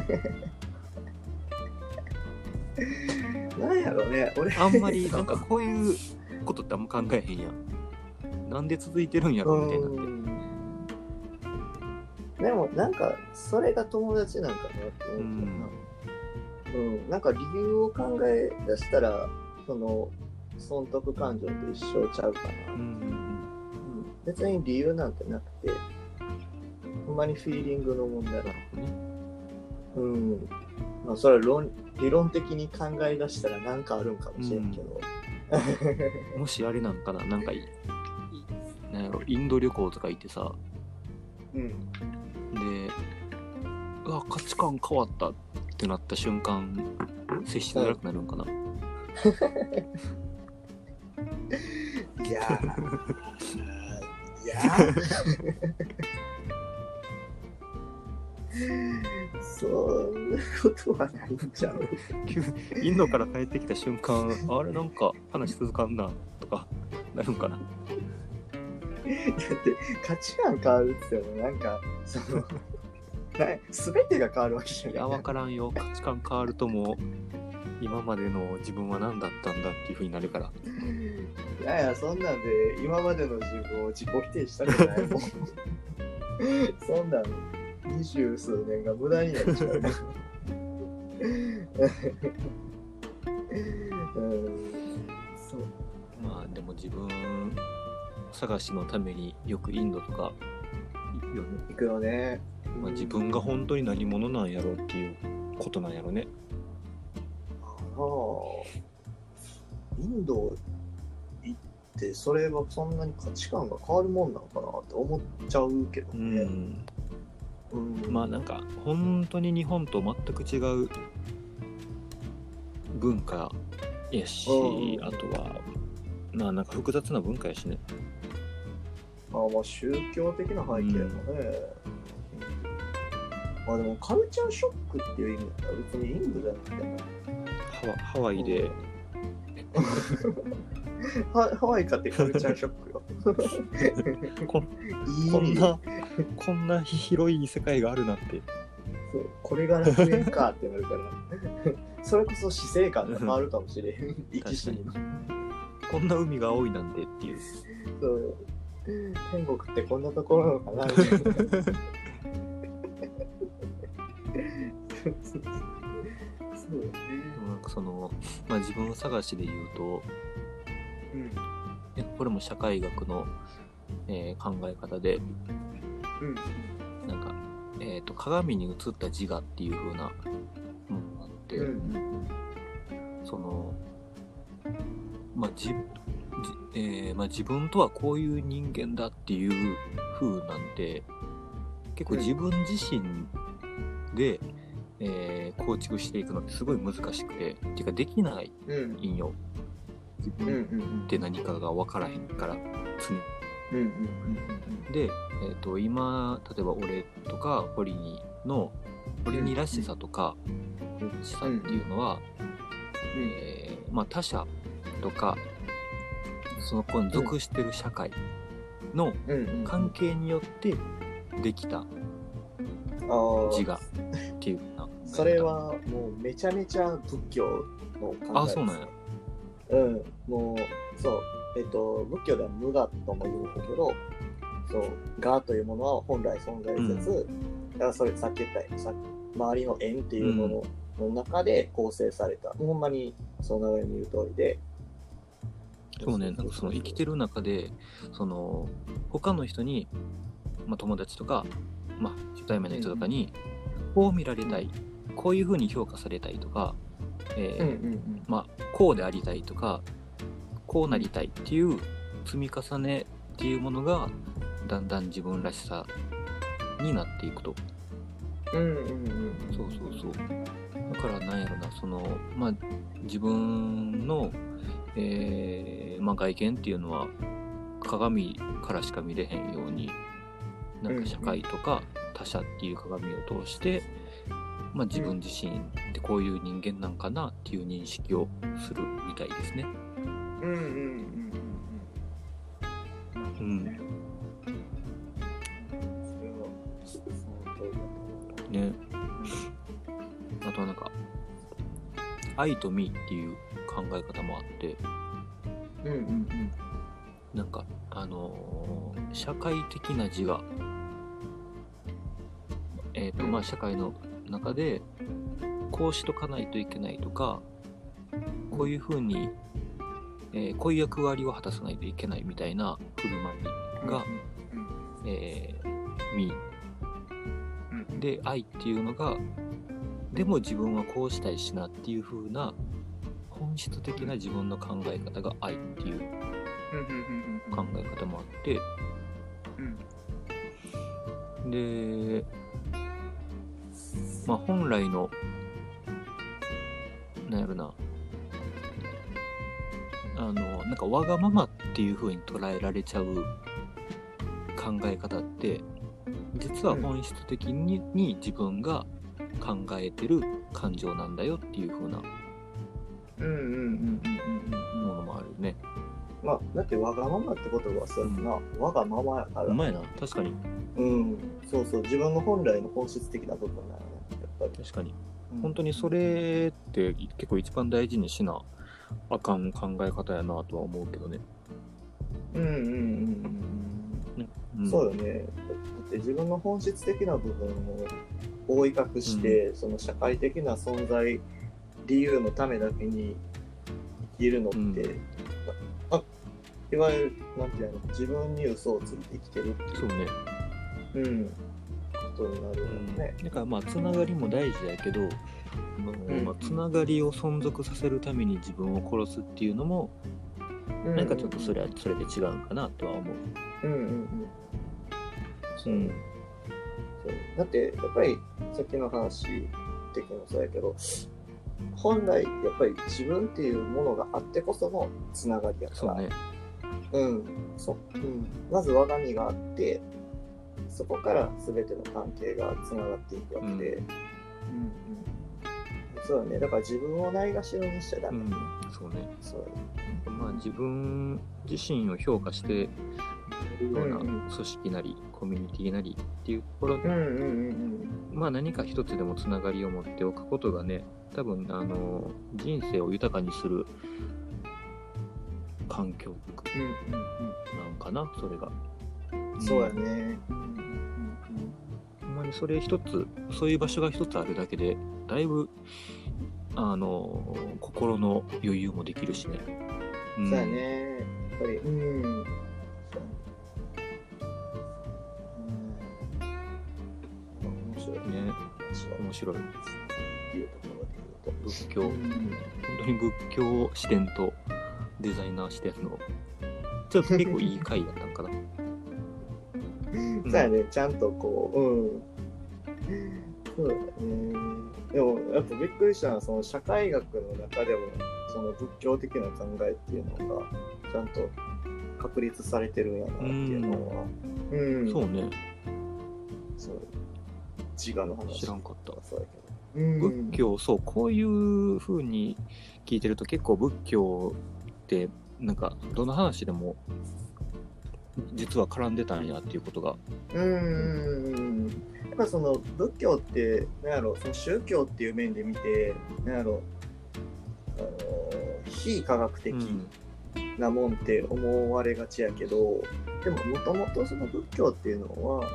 A: うん。なんやろね、俺。
B: あんまり <laughs> なんかこういうことってあんま考えへんやん。なんで続いてるんやろみたいなって。
A: うん。でもなんかそれが友達なんかなって思うけどな、うん。なんか理由を考え出したらその損得感情と一緒ちゃうかな、
B: うん
A: うん別に理由なんてなくてほんまにフィーリングの問題
B: なるほどね
A: うん。まあ、それは論理論的に考え出したら何かあるんかもしれんけど。
B: もしあれなんかななんかいいなんやろインド旅行とか行ってさ。
A: うん。
B: でうわ価値観変わったってなった瞬間接しづらくなるんかな、
A: いやーいやー。<laughs> そんなことはないんちゃう。
B: 急にインドから帰ってきた瞬間あれなんか話続かんなとかなるんかな。
A: だって価値観変わるって言ってもなんかその <laughs> な全てが変わるわけじゃない。
B: いや分からんよ。価値観変わるともう今までの自分は何だったんだっていう風になるから。
A: いやいやそんなんで今までの自分を自己否定したくないもん。<laughs> そんなん二十数年が無駄になっちゃう。うん。そう
B: まあでも自分探しのためによくインドとか行くよね、
A: 行くよね、
B: まあ、自分が本当に何者なんやろうっていうことなんやろね。
A: ああインド行ってそれはそんなに価値観が変わるもんなのかなって思っちゃうけど
B: う
A: ね、
B: ん。
A: うん。
B: まあなんか本当に日本と全く違う文化やし
A: うん。
B: あとはななんか複雑な文化やしね。
A: あまあ宗教的な背景もね、まあでもカルチャーショックっていう意味だったら別にインドじゃなくて。も
B: ハワハワイで。
A: ハハワイかってカルチャーショックよ。
B: ここんなこんな広い世界があるなんて。
A: そうこれが楽園かってなるから。<laughs> それこそ死生観が変わるかもしれん。生き死にの。
B: こんな海が青いなんてっていう。
A: そう。天国ってこんなところなのかなみたいな <laughs> そうよ
B: でもなんかその、まあ、自分探しで言うと
A: ね
B: えこれも社会学の、えー考え方で
A: うん。
B: なんか、えー、と鏡に映った自我っていう風なものがあって、
A: うん。うん。
B: その、まあじじえーまあ、自分とはこういう人間だっていう風なん。で結構
A: うん。
B: 自分自身で、えー構築していくのってすごい難しくてっていうかできない
A: うん。
B: んよ自
A: うん
B: って何かが分からへんから常に。
A: うんうんうん
B: で、えー、と今例えば俺とか堀にの堀にらしさとかルッチさっていうのは、えーまあ、他者とかその子に属してる社会の
A: うん。うんうん
B: 関係によってできた自我っていう。な
A: それはもうめちゃめちゃ仏教の考えです。
B: あそうなんや
A: うんもうそうえっと仏教では無我とも言うんだけどそう我というものは本来存在せず、だからそれさっき言ったさ周りの縁っていうものの中で構成された、ほんまにその名前に言う通りで。
B: そうね。なんかその生きてる中でその他の人に、まあ、友達とか、まあ、初対面の人とかにこう見られたいこういうふうに評価されたいとか、えー
A: うんうん
B: まあ、こうでありたいとかこうなりたいっていう積み重ねっていうものがだんだん自分らしさになっていくと。
A: うんうんうんうん。
B: そうそうそう。だからなんやろなそのまあ自分の、えーまあ、外見っていうのは鏡からしか見れへんようになんか社会とか他者っていう鏡を通して、まあ、自分自身ってこういう人間なんかなっていう認識をするみたいですね。
A: うん
B: ね、あとはなんか愛と美っていう考え方もあって。
A: うんうんうん。
B: なんかあのー社会的な自我。えっ、と
A: うん。
B: まあ社会の中でこうしとかないといけないとかこういうふうに、えーこういう役割を果たさないといけないみたいな振る舞いが、えー美
A: うん。
B: で愛っていうのがでも自分はこうしたいしなっていう風な本質的な自分の考え方が愛っていう考え方もあって
A: うん。
B: でまあ本来のなんやろな。あのなんかわがままっていう風に捉えられちゃう考え方って実は本質的に,、に自分が考えてる感情なんだよっていう風な
A: うんうんうんうんうんうん。
B: ものもあるよね。
A: まあだってわがままってことはそうやんな、わがままやから。
B: うまいな。確かに。
A: うん。そうそう。自分の本来の本質的な部分なのね。やっぱり、
B: 確かに。
A: うん。
B: 本当にそれって結構一番大事にしなあかん考え方やなとは思うけどね。
A: うんうんうんうん
B: うん、
A: そうよね。だって自分の本質的な部分を覆い隠して、その社会的な存在理由のためだけに生きるのって、
B: うん。
A: あいわゆるなんていうの自分に嘘をついて生きてるっていう。
B: そうね。
A: うん、ことになるよね。
B: だからまあつながりも大事やけど、あの
A: うん。
B: まあ、つながりを存続させるために自分を殺すっていうのも、なんかちょっとそれはそれで違うんかなとは思う。
A: うんうんうん。そう。
B: うん。
A: だってやっぱりさっきの話的にもそうやけど本来やっぱり自分っていうものがあってこそのつながりやから。
B: そうね。
A: うん。そうん、まず我が身があってそこから全ての関係がつながっていくわけで、うん。うんそうだね。だから自分をないがしろにしちゃダメ、
B: うん、そうね。
A: そう。
B: まあ自分自身を評価しているような組織なり、コミュニティなりっていうところでまあ何か一つでもつながりを持っておくことがね、多分あの人生を豊かにする環境なんかな、それが。
A: うんそうやね、
B: ほんまにそれ一つ、そういう場所が一つあるだけで、だいぶ、あの、心の余裕もできるしね。
A: うんそうやね。やっぱりうん。ねうん。面白い。ってい。うところで言うと。
B: 仏教、
A: うん。
B: 本当に仏教視点とデザイナー視点の、ちょっと結構いい回だった。
A: そうやね、ちゃんとこう、うん。そうだね。でも、やっぱびっくりしたのは、その社会学の中でも、その仏教的な考えっていうのが、ちゃんと確立されてるんやなっていうのは、うん。
B: そうね、
A: そう。自我の話。
B: 知らんかった。
A: そうやけど。うん。
B: 仏教、そう、こういう風に聞いてると結構仏教って、なんか、どの話でも、実は絡んでたんやっていうことが、
A: うんうんうんうん。やっぱその仏教って、なんやろ、その宗教っていう面で見て、なんやろ、あの、非科学的。
B: うん
A: なもんって思われがちやけどでももともとその仏教っていうのは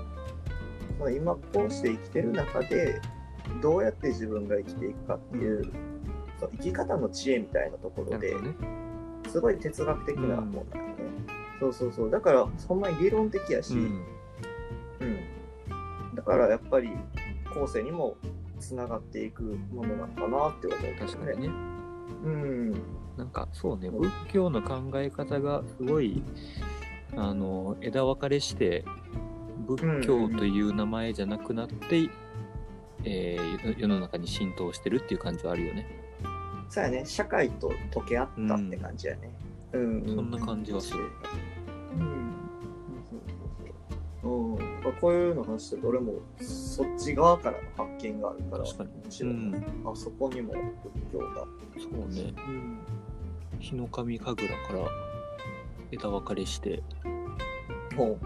A: その今こうして生きてる中でどうやって自分が生きていくかっていう、そう生き方の知恵みたいなところで
B: ね。
A: すごい哲学的なもんなんそうそうそうだからほんまに理論的やし、うん
B: うん
A: だからやっぱり後世にもつながっていくものなのかなって思う
B: 確かにね。
A: うん
B: なんかそうね、仏教の考え方がすごい、あの、枝分かれして、仏教という名前じゃなくなって、えー世の中に浸透してるっていう感じはあるよね。
A: そうやね、社会と溶け合ったって感じやね。うん。
B: そんな感じはする。
A: うん。うん。うん。こういうの話してどれもそっち側からの発見があるから、
B: 確かに
A: 面白い、
B: うん。
A: あそこにも仏教が。
B: そうね。
A: うん。
B: 日の神神楽から枝分かれして、
A: ほ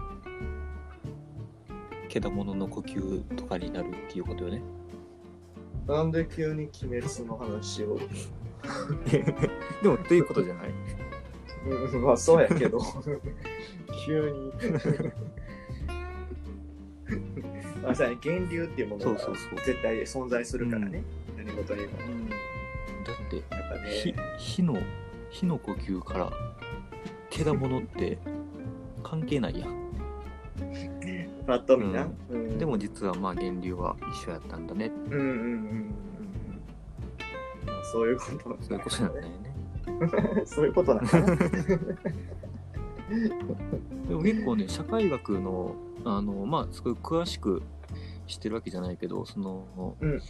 B: 獣の呼吸とかになるっていうことよね。
A: う。なん。で急に鬼滅の話を。
B: でも、ということじゃない。
A: うん、まあそうやけど。<laughs> 急に。ま <laughs> あさ、源流っていうものが
B: そうそうそう
A: 絶対存在するからね。何事にも。うん。
B: だって、
A: やっぱ
B: 火
A: ね。
B: 火の火の呼吸から獣って関係ないやん <laughs>
A: パッと見な。うん
B: でも実はまあ源流は一緒やったんだね
A: うんうんうんうん。そういうことなん
B: そういうことなんだよね。<laughs>
A: そういうことなんだな。<laughs>
B: でも結構ね、社会学の、あの、まあ、すごい詳しくしてるわけじゃないけど、その、
A: うんうん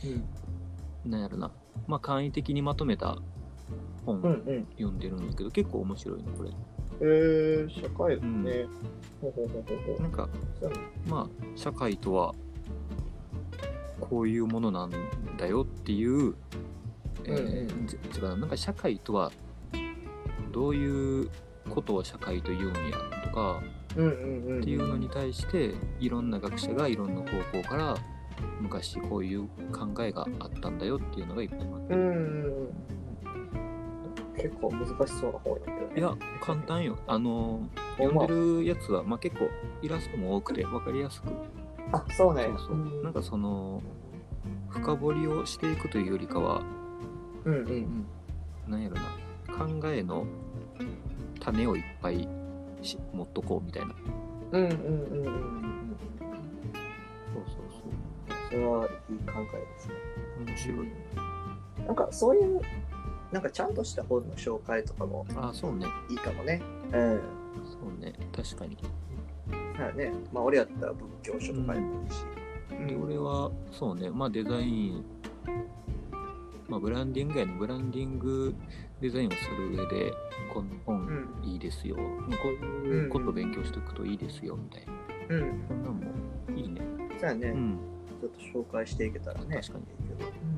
B: なんやろな、まあ、簡易的にまとめた本
A: うんうん。
B: 読んでるんだけど、結構面白いね、これ。
A: えー、社会学ね。ほうほうほうほうほう
B: なんか、まあ、社会とは、こういうものなんだよっていう、えー
A: うんうん
B: なんか社会とは、どういうことを社会と言うんやとか、
A: うんうんうん。
B: っていうのに対していろんな学者がいろんな方向から昔こういう考えがあったんだよっていうのがいっぱい載ってる、
A: うんうんうん。結構難しそうな本やけどね。
B: いや簡単よあの読んでるやつは、まあ、結構イラストも多くて分かりやすく
A: あ、そうね。
B: そうそうなんかその深掘りをしていくというよりかは
A: うんうん。
B: なんやろな考えの種をいっぱいし持っとこうみたいな
A: うんうんうんうんうん。
B: そうそう
A: それはいい考えですね。
B: そう面白い
A: なんかそういう、なんかちゃんとした本の紹介とかも
B: あそうね
A: いいかもね。うん。
B: そうね確かに
A: はいね。まあ俺やったら仏教書とかでもいいし。
B: で俺はそうねまあデザインまあブランディングやねブランディングデザインをする上でこの
A: う
B: 本
A: ん。
B: いいですよ、こういうことを勉強しておくといいですよみたいな
A: うん。
B: そんなんもいいね
A: そうやね、
B: うん
A: ちょっと紹介していけたらね。
B: 確かに。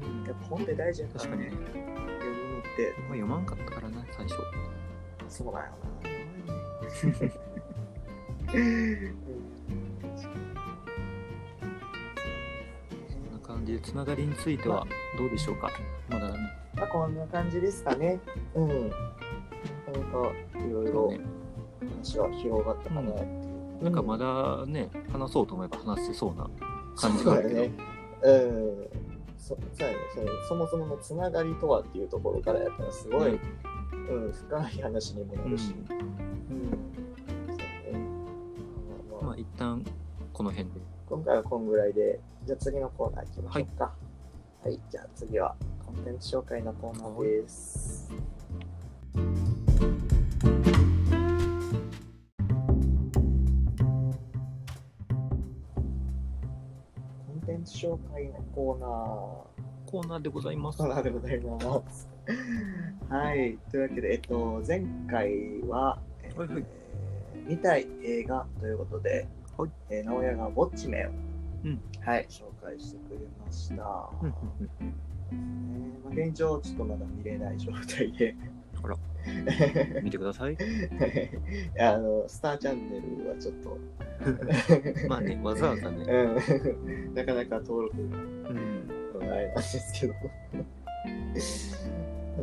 A: うん。やっぱ本って大事やから
B: 確かに
A: ね。読むのって。
B: まあ読まんかったからな最初
A: そうだよな。う <laughs> ん
B: そんな感じでつながりについてはどうでしょうか？まだね
A: まあこんな感じですかね。うん。なかなかいろいろ
B: ね
A: 話は広がったかなっていう。
B: なんかまだね話そうと思えば話せそうな感じがあるけど、
A: そうだね。うん。そそうやねそのそもそものつながりとはっていうところからやったらすごい、うん深い話にもなるし。うん。そうね。まあ
B: 一旦この辺で
A: 今回はこんぐらいで、じゃあ次のコーナー行きましょうか。はい、じゃあ次はコンテンツ紹介のコーナーです。コンテンツ紹介のコーナー。
B: コーナーでございます
A: コーナーでございます。はい、というわけで、えっと、前回は、えー
B: はいはい
A: 見たい映画ということで、
B: はい
A: えー直哉がウォッチメンを、
B: うん
A: はい、紹介してくれました。まあ、現状、ちょっとまだ見れない状態で、
B: あら。<laughs> 見てください。<laughs>
A: あのスターチャンネルはちょっと、<laughs>
B: まあねわざわざね。
A: うん、なかなか登録が
B: うん。
A: あれなんですけど。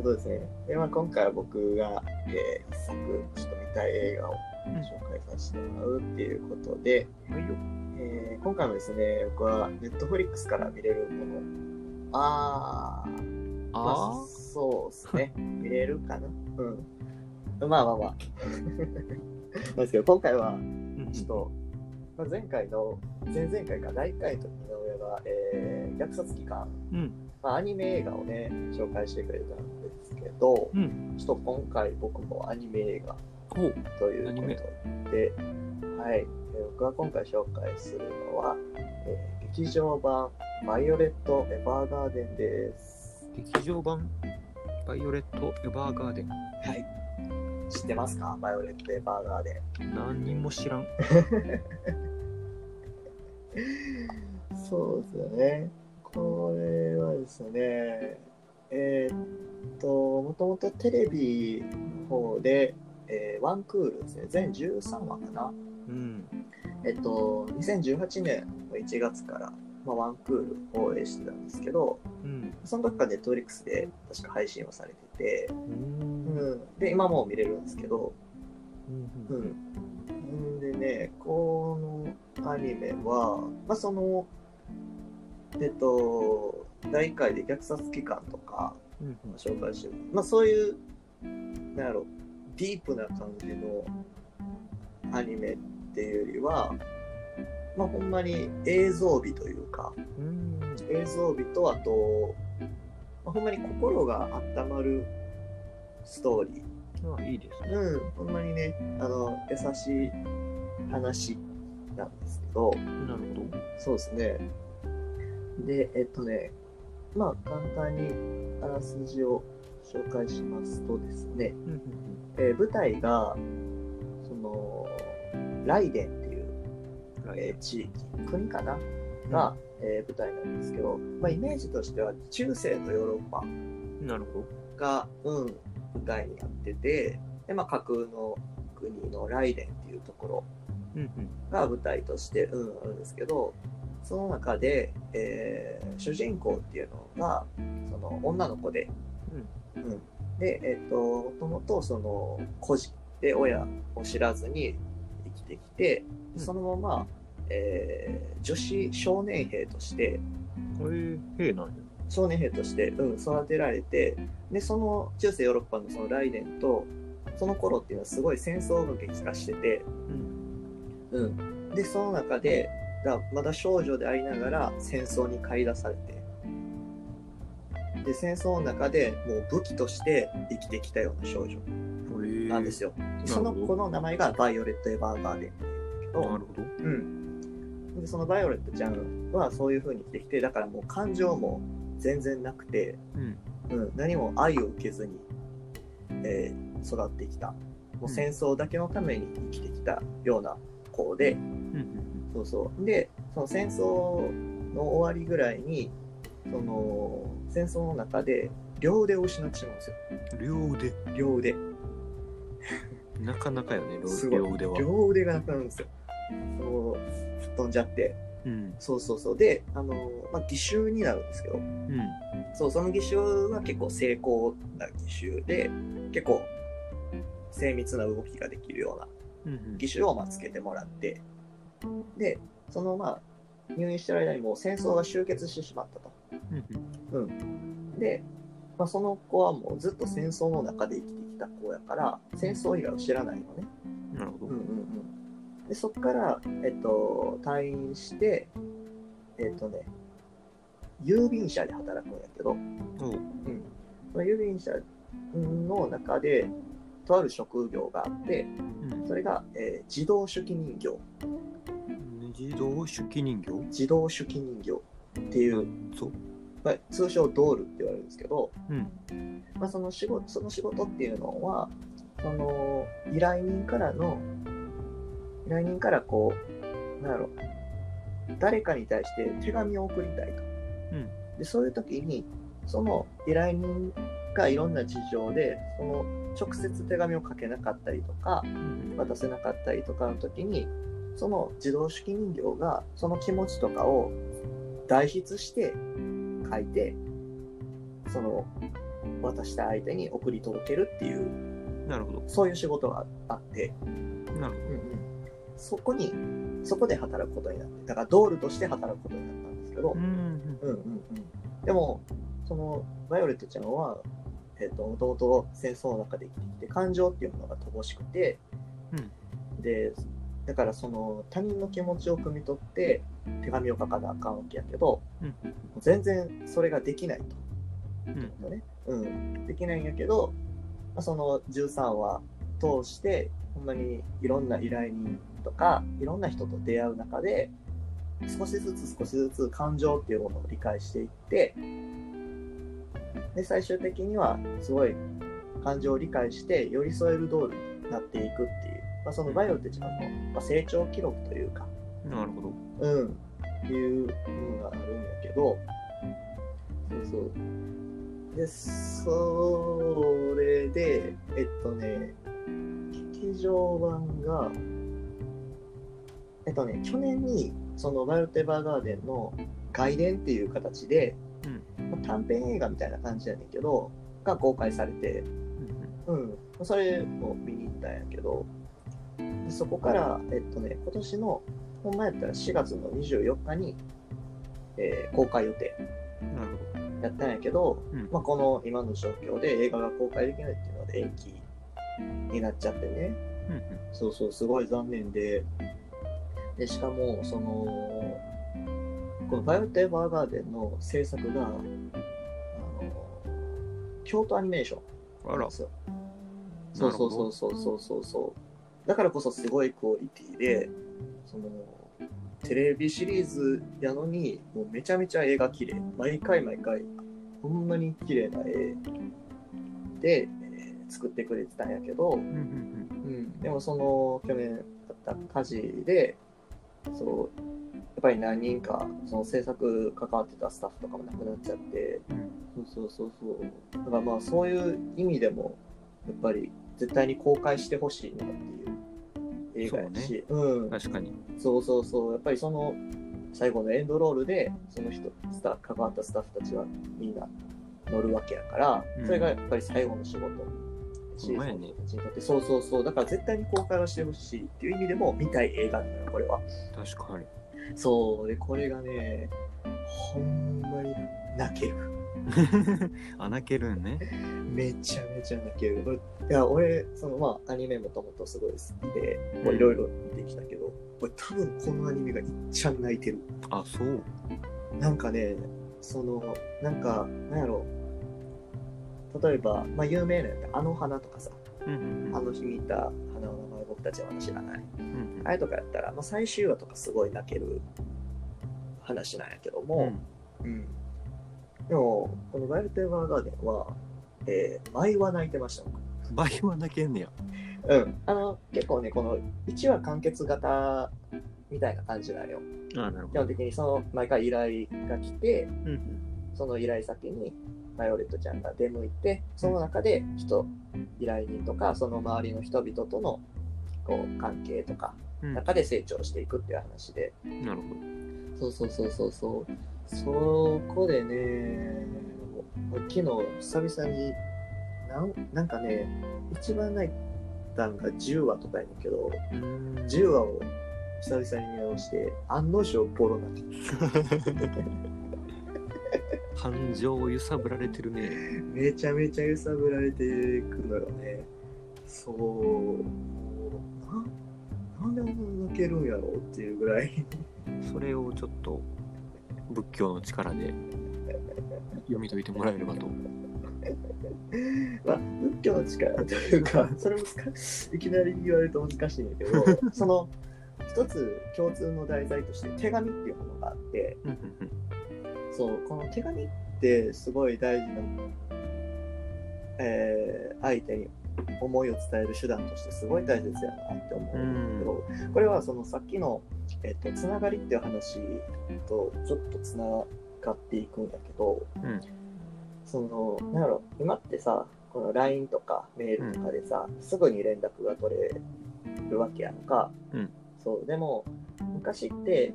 A: そうですね。で、まあ、今回は僕が、えー一作、ちょっと見たい映画を紹介させてもらうっていうことで、
B: はいよ。
A: えー今回もですね、僕は Netflix から見れるもの、あー、まあ、
B: あ
A: そうですね。見れるかな。うん。まあまあまあ。なんですけど、今回は、
B: ー
A: ちょっと、まあ、前回の、前々回か、第1回の時の親が、えー、虐殺期間、
B: うん。
A: まあ、アニメ映画をね、紹介してくれたんですけど、
B: うん。
A: ちょっと今回僕もアニメ映画
B: お
A: ということで、はい、えー僕が今回紹介するのは、えー劇場版バイオレット・エヴァーガーデンです。
B: 劇場版バイオレット・エヴァーガーデン
A: はい。知ってますか？バイオレット・エヴァーガーデン。
B: 何にも知らん <laughs>
A: そうですよね。これはですね、えーっと、もともとテレビの方で、えーワンクールですね、全13話かな。
B: うん
A: えっと、2018年の1月から、まあ、ワンクール放映してたんですけど、
B: うん。
A: その時からネットフリックスで確か配信をされてて、
B: うん。
A: うん、で、今もう見れるんですけど、
B: う
A: うん。ん。でね、このアニメは、まあ、その、えっと、第1回で虐殺期間とか
B: うん
A: 紹介してる、まあ、そういう、なんやろ、ディープな感じのアニメっていうよりは、まあ、ほんまに映像美というか、
B: うん
A: 映像美とあと、まあ、ほんまに心が温まるストーリ
B: あいいですね。
A: ー。うん、ほんまにね、あの、優しい話なんですけど、
B: なるほど。
A: そうですね。で、えっとね、まあ、簡単にあらすじを紹介しますとですね、えー舞台が、ライデンっていう。えー地域、国かな？が、えー舞台なんですけど、まあ、イメージとしては中世のヨーロッパ
B: なるほど。
A: が、うん、舞台になってて、で、まあ、架空の国のライデンっていうところ
B: うんうん。
A: が舞台として、うん、あるんですけど、その中で、えー主人公っていうのが、その女の子で、うん。で、えっ、と、もともとその孤児で親を知らずに生きてきて、
B: うん
A: そのまま、えー女子少年兵として、
B: えー、兵なんや。
A: 少年兵として、うん、育てられて、で、その中世ヨーロッパのそのライデンと、その頃っていうのはすごい戦争が激化してて、
B: うん。
A: うん。で、その中で、だまだ少女でありながら戦争に駆り出されて、で、戦争の中でもう武器として生きてきたような少女なんですよ。でその子の名前がバイオレット・エヴァーガーデンっていうんだけど、
B: なるほど。
A: うん。で、そのバイオレットちゃんはそういう風に生きてきて、だからもう感情も全然なくて、
B: うん。
A: うん、何も愛を受けずに、えー育ってきた。もう戦争だけのために生きてきたような子で、
B: うんうん
A: そうそう。で、その戦争の終わりぐらいに、その戦争の中で両腕を失ってしまうんですよ。
B: うん。両腕。
A: 両腕。
B: なかなかよね、
A: すごい
B: 両腕は。
A: 両腕がなくなるんですよ。そう吹っ飛んじゃって。
B: うん。
A: そうそうそう。で、あの、まあ、義手になるんですけど、
B: うん。
A: そう、その義手は結構精巧な義手で、結構精密な動きができるような
B: うん
A: 義手をまあつけてもらって、で、そのまあ、入院してる間にもう戦争が終結してしまったと。
B: うん。
A: うん。で、まあ、その子はもうずっと戦争の中で生きてきた子やから、戦争以外を知らないのね。
B: なるほど。
A: うんうんうん。で、そこから、えっと、退院して、えっとね、郵便車で働くんやけど、
B: おう
A: うん。その郵便車の中で、とある職業があって、
B: うん。
A: それが、えー自動手記人形。
B: 自動手記人形？
A: 自動手記人形っていう、
B: そう。
A: まあ、通称ドールって言われるんですけど、
B: うん。
A: まあ、その仕事その仕事っていうのはその依頼人からの依頼人からこうなんやろ誰かに対して手紙を送りたいと、
B: うん
A: でそういう時にその依頼人がいろんな事情でその直接手紙を書けなかったりとか
B: うん。
A: 渡せなかったりとかの時にその自動手記人形がその気持ちとかを代筆して書いてその渡した相手に送り届けるっていう
B: なるほど。
A: そういう仕事があって、
B: なるほ
A: そこにそこで働くことになってだからドールとして働くことになったんですけど、
B: ど。うん。
A: うんうんうん、でもそのバイオレットちゃんはえー、ともともと戦争の中で生きてきて感情っていうものが乏しくて、でだからその他人の気持ちを汲み取って手紙を書かなあかんわけやけど、
B: うん
A: 全然それができないと。
B: うん。
A: ねうん、できないんやけど、まあ、その13話通してほんまにいろんな依頼人とかいろんな人と出会う中で少しずつ少しずつ感情っていうものを理解していってで最終的にはすごい感情を理解して寄り添える道路になっていくっていう、まあ、そのバイオレットちゃんの、まあ、成長記録というか、
B: なるほど。
A: うん、っていうのがあるんやけど、そうそう。で、それで、えっとね、劇場版が、えっとね、去年に、そのバイオテバーガーデンの外伝っていう形で、まあ短編映画みたいな感じやねんけど、が公開されて、うん、それも見に行ったんやけど、でそこから、えっとね、今年の、ほんまやったら4月の24日に、えー公開予定。やったんやけど、
B: うん
A: まあ、この今の状況で映画が公開できないっていうので延期になっちゃってね、
B: うん
A: そうそう、すごい残念で、で、しかも、その、このバイオテーバーガーデンの制作が、あの、京都アニメーションなんですよ。そうそうそうそうそうそうそう。だからこそすごいクオリティで、その、テレビシリーズやのに、もうめちゃめちゃ絵が綺麗。毎回毎回、ほんまに綺麗な絵で、えー作ってくれてたんやけど、
B: うん
A: でもその去年あった火事で、そう、やっぱり何人か、その制作関わってたスタッフとかも亡くなっちゃって、
B: うんうん
A: そうそうそうそう。だからまあそういう意味でも、やっぱり絶対に公開してほしいなっていう映画やし、うん。
B: 確かに
A: そうそうそう。やっぱりその最後のエンドロールで、その人、スタ関わったスタッフたちはみんな乗るわけやから、
B: うん
A: それがやっぱり最後の仕事。
B: ほんまやね
A: たちにとってそうそうそう。だから絶対に公開はしてほしいっていう意味でも見たい映画なのよ、これは。
B: 確かに
A: そう。で、これがね、ほんまに泣ける。<laughs>
B: あ泣けるんね
A: めちゃめちゃ泣ける。いや、俺、そのまあ、アニメもともとすごい好きで、もういろいろ見てきたけど、これ多分このアニメがいっちゃん泣いてる。
B: あそう
A: なんかね、その、なんか、なんやろ例えば、まあ、有名なやつ、あの花とかさ、
B: うんうん
A: あの日見た花の名前僕たちは知らない。
B: うん
A: あれとかやったら、まあ、最終話とかすごい泣ける話なんやけども、うん。でも、このワイルドエヴァーガーデンは、えー、毎話泣いてました、僕
B: 倍は泣けんねや。
A: うん。あの、結構ね、この1話完結型みたいな感じなのよ。
B: あなるほ
A: 基本的にその、毎回依頼が来て、
B: どうん。
A: その依頼先にバイオレットちゃんが出向いて、その中で人、依頼人とか、その周りの人々とのこう関係とか、
B: うん。
A: 中で成長していくっていう話で、
B: なるほ
A: そうそうそうそうそう。そこでね、昨日久々になん、なんかね、一番泣いたんが10話とかやねんけど、
B: どうん
A: 10話を久々に見直して、案の定ボロ泣き。
B: 感情を揺さぶられてるね
A: めちゃめちゃ揺さぶられていくのよね。そう。ななんであんな泣けるんやろうっていうぐらい。
B: それをちょっと仏教の力で読み解いてもらえればと。
A: まあ、仏教の力というか、<laughs> それ難しい、いきなり言われると難しいんだけど、<laughs> その、一つ共通の題材として手紙っていうものがあって、そう、この手紙ってすごい大事な、えー相手に思いを伝える手段としてすごい大切やなって思うんだけど、これはそのさっきの、えっとつながりっていう話とちょっとつながっていくんやけど、
B: うん。
A: そのなんやろ今ってさこの LINE とかメールとかでさ、すぐに連絡が取れるわけやんか、
B: うん。
A: そうでも昔って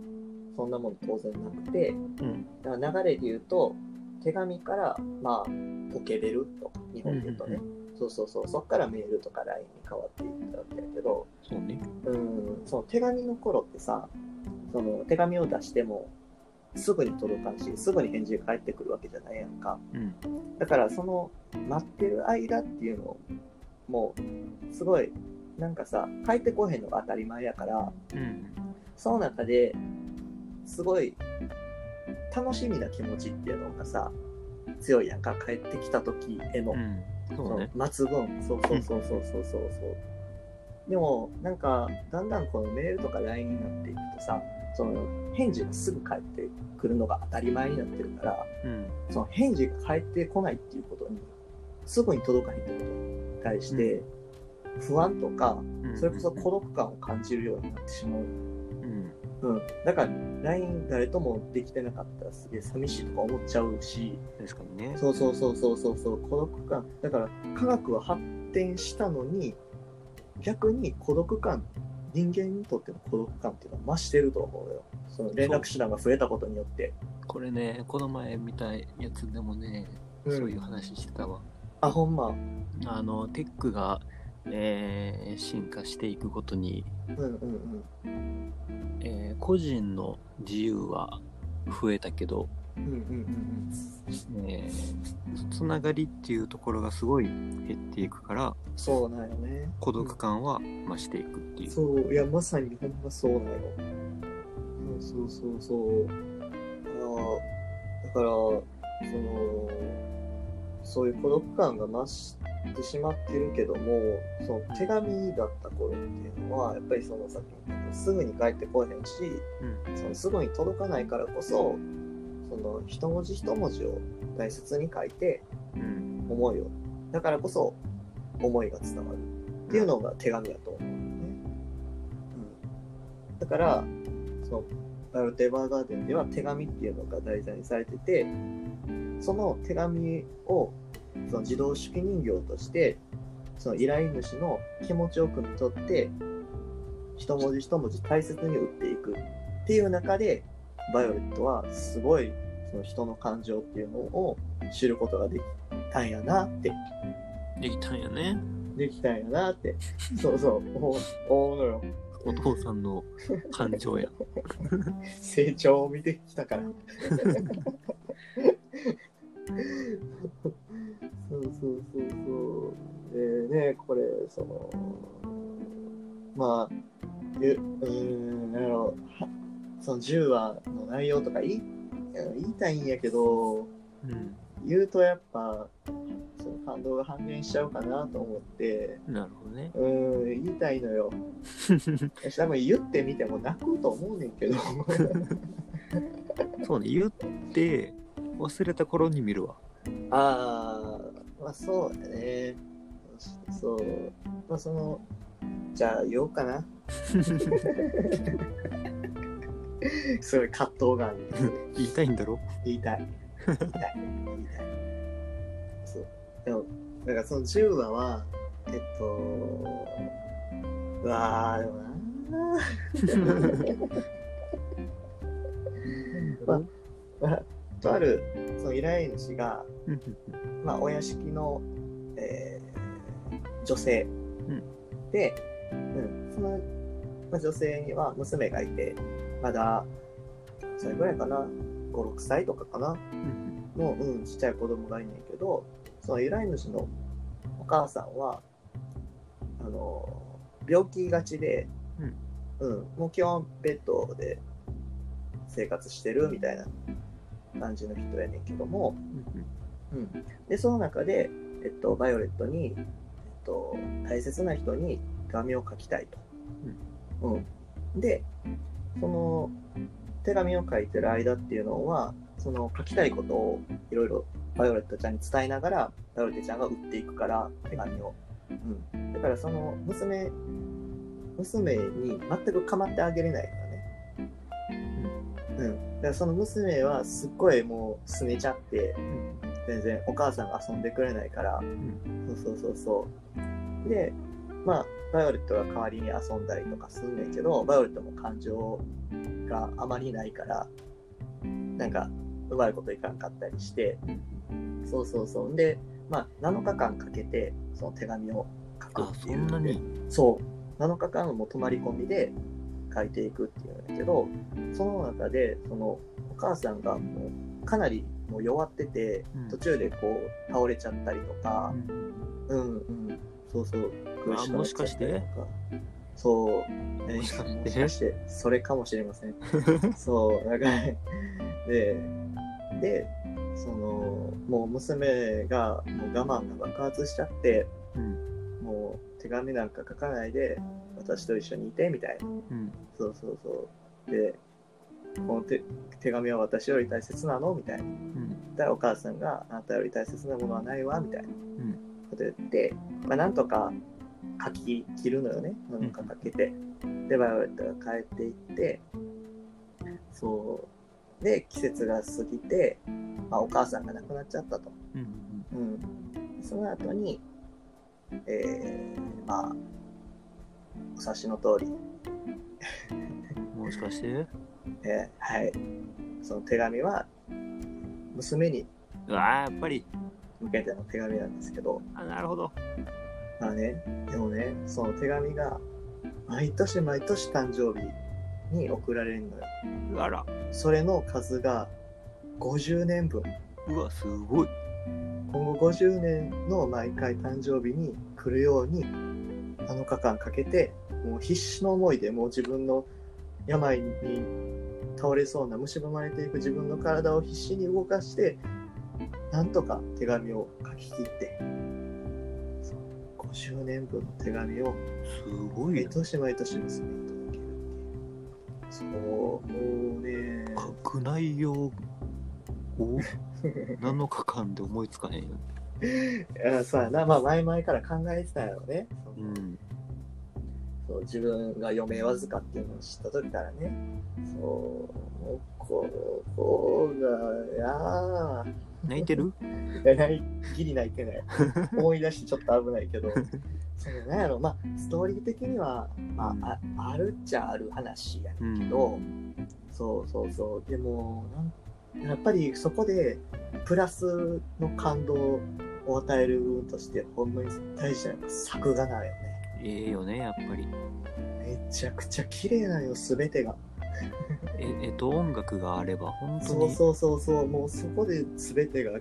A: そんなもん当然なくて
B: うん。
A: だから流れで言うと手紙からまあポケベルとか日本で言うとね、そうそうそう。そっからメールとか LINE に変わっていったわけやけど。
B: そうね。
A: うん。その手紙の頃ってさその手紙を出してもすぐに届かんしすぐに返事が返ってくるわけじゃないやんか。
B: うん。
A: だからその待ってる間っていうのをもうすごいなんかさ帰ってこへんのが当たり前やから
B: うん。
A: その中ですごい楽しみな気持ちっていうのがさ強いやんか。帰ってきた時への、
B: うん
A: そ
B: う
A: そうそうそうそうそうそうそうでもなんかだんだんこのメールとか LINE になっていくとさその返事がすぐ返ってくるのが当たり前になってるから
B: うん。
A: その返事が返ってこないっていうことにすぐに届かへんってことに対して不安とか
B: うん。
A: それこそ孤独感を感じるようになってしまう
B: うん。
A: うん、だから LINE 誰ともできてなかったらすげえ寂しいとか思っちゃうし。
B: 確かにね。
A: そうそうそうそうそうそう。孤独感。だから科学は発展したのに逆に孤独感人間にとっての孤独感っていうのは増してると思うよ。その連絡手段が増えたことによって。
B: これねこの前見たやつでもね、
A: うん。
B: そういう話してたわ。
A: あほんま。
B: あのテックが、えー進化していくごとに、
A: うんうん
B: えー個人の自由は増えたけど、
A: うんうんうんうん。
B: えーつながりっていうところがすごい減っていくから
A: そうなんよね。
B: 孤独感は増していくっていう、
A: そういやまさにほんまそうなんよ。そうそうそうそう。あーだからそのそういう孤独感が増してしまってるけどもその手紙だった頃っていうのはやっぱりそのさっき言ったすぐに帰ってこえへんし
B: うん。
A: そのすぐに届かないからこそその一文字一文字を大切に書いて
B: うん。
A: 思いをだからこそ思いが伝わる。っていうのが手紙だと思うのね、うん、だからそのバルテーバーガーデンでは手紙っていうのが題材にされててその手紙をその自動手記人形としてその依頼主の気持ちを汲み取って一文字一文字大切に打っていくっていう中でバイオレットはすごいその人の感情っていうのを知ることができたんやなって。
B: できたんやね。
A: できたんやなって。そうそう。思うのよ。
B: お父さんの感情や。
A: 成長を見てきたから <laughs> そうそうそうそう。でねこれそのまあゆうーんなんやろはその10話の内容とか言い言いたいんやけど
B: うん。
A: 言うとやっぱその感動が半減しちゃうかなと思って。
B: なるほどね。
A: うーん言いたいのよ。<laughs> 多分言ってみても泣くと思うねんけど。
B: そうね言って忘れた頃に見るわ。
A: ああまあそうだねそうまあそのじゃあ言おうかな。<laughs> すごい葛藤があるんです
B: 言いたいんだろ？
A: 言いたい言いたい。言いたいそう。でもだからその10話はえっとうわーでもな <laughs> まあとあるその依頼主が、まあ、お屋敷の、えー女性、
B: うん。
A: で、うん、その、まあ、女性には娘がいてまだそれぐらいかな。56歳とかかな。の、うん、ちっちゃい子供がいんねんけどその依頼主のお母さんはあの病気がちで、うん。もう基本ベッドで生活してるみたいな感じの人やねんけども、うん、でその中で、えっと、バイオレットに、えっと、大切な人に手紙を書きたいと。うん、でその手紙を書いてる間っていうのはその書きたいことをいろいろバイオレットちゃんに伝えながらバイオレットちゃんが打っていくから手紙を。うん、だからその娘娘に全く構ってあげれない。うん、だからその娘はすっごいもうすねちゃって全然お母さんが遊んでくれないから、そうそうそうそう。でまあバイオレットが代わりに遊んだりとかすんねんけどバイオレットも感情があまりないからなんかうまいこといかんかったりして。そうそうそう。でまあ7日間かけてその手紙を書く
B: あ
A: っていう。ん
B: そなに？
A: そう。7日間も泊まり込みで書いていくっていうんだけどその中でそのお母さんがもうかなりもう弱ってて
B: うん。
A: 途中でこう倒れちゃったりとか、うん。うん、そうそう、苦しくなっちゃったりとか。
B: もしかして？
A: そう、
B: もしかして？
A: もしかして、それかもしれません。<laughs> そう、なんかね、で、で、その、もう娘がもう我慢が爆発しちゃって、
B: うん。
A: もう手紙なんか書かないで、私と一緒にいて、みたいな。
B: うん。
A: そうそうそう。で、この手手紙は私より大切なの？みたいな。
B: うん。
A: だからお母さんがあなたより大切なものはないわ？みたいな。
B: うん。
A: こと言って、まあ、なんとか書き切るのよね。なんか書けて、でバイオレットが帰っていってそう。で季節が過ぎて、まあ、お母さんが亡くなっちゃったと、
B: うん
A: うん、その後にえー、まあお察しの通り、
B: もしかして？<laughs>
A: えーはい。その手紙は娘に。
B: うわーやっぱり。
A: 向けての手紙なんですけど、
B: あなるほど。
A: まあね、でもね、その手紙が毎年毎年誕生日に送られるのよ。
B: あら。
A: それの数が50年分。
B: うわすごい。
A: 今後50年の毎回誕生日に来るように7日間かけて、もう必死の思いでもう自分の病に倒れそうな蝕まれていく自分の体を必死に動かしてなんとか手紙を書き切って、そう50年分の手紙を
B: すごいよ。
A: 毎年毎年娘に届ける。そう、もうね、
B: 書く内容を <laughs> 7日間で思いつかへんよ。
A: い <laughs> やそうやな、まあ前々から考えてたんやろね。
B: うん。
A: そう自分が余命わずかっていうのを知った時からね。そう、もうこの子が、いやー。
B: 泣いてる？<laughs>
A: いやないギリ泣いてない。<laughs> 思い出してちょっと危ないけど、そのなんやろ、まあ、ストーリー的には、まあ、ああるっちゃある話や
B: うん
A: けど、そうそうそう、でもなん、やっぱりそこで、プラスの感動を与える部分として、ほんまに大事な作画なんよね。
B: ええよね、やっぱり。
A: めちゃくちゃ綺麗なんよ、すべてが。
B: え、<laughs> えっと、音楽があれば、本当に？
A: そうそうそうそう、もうそこで全てが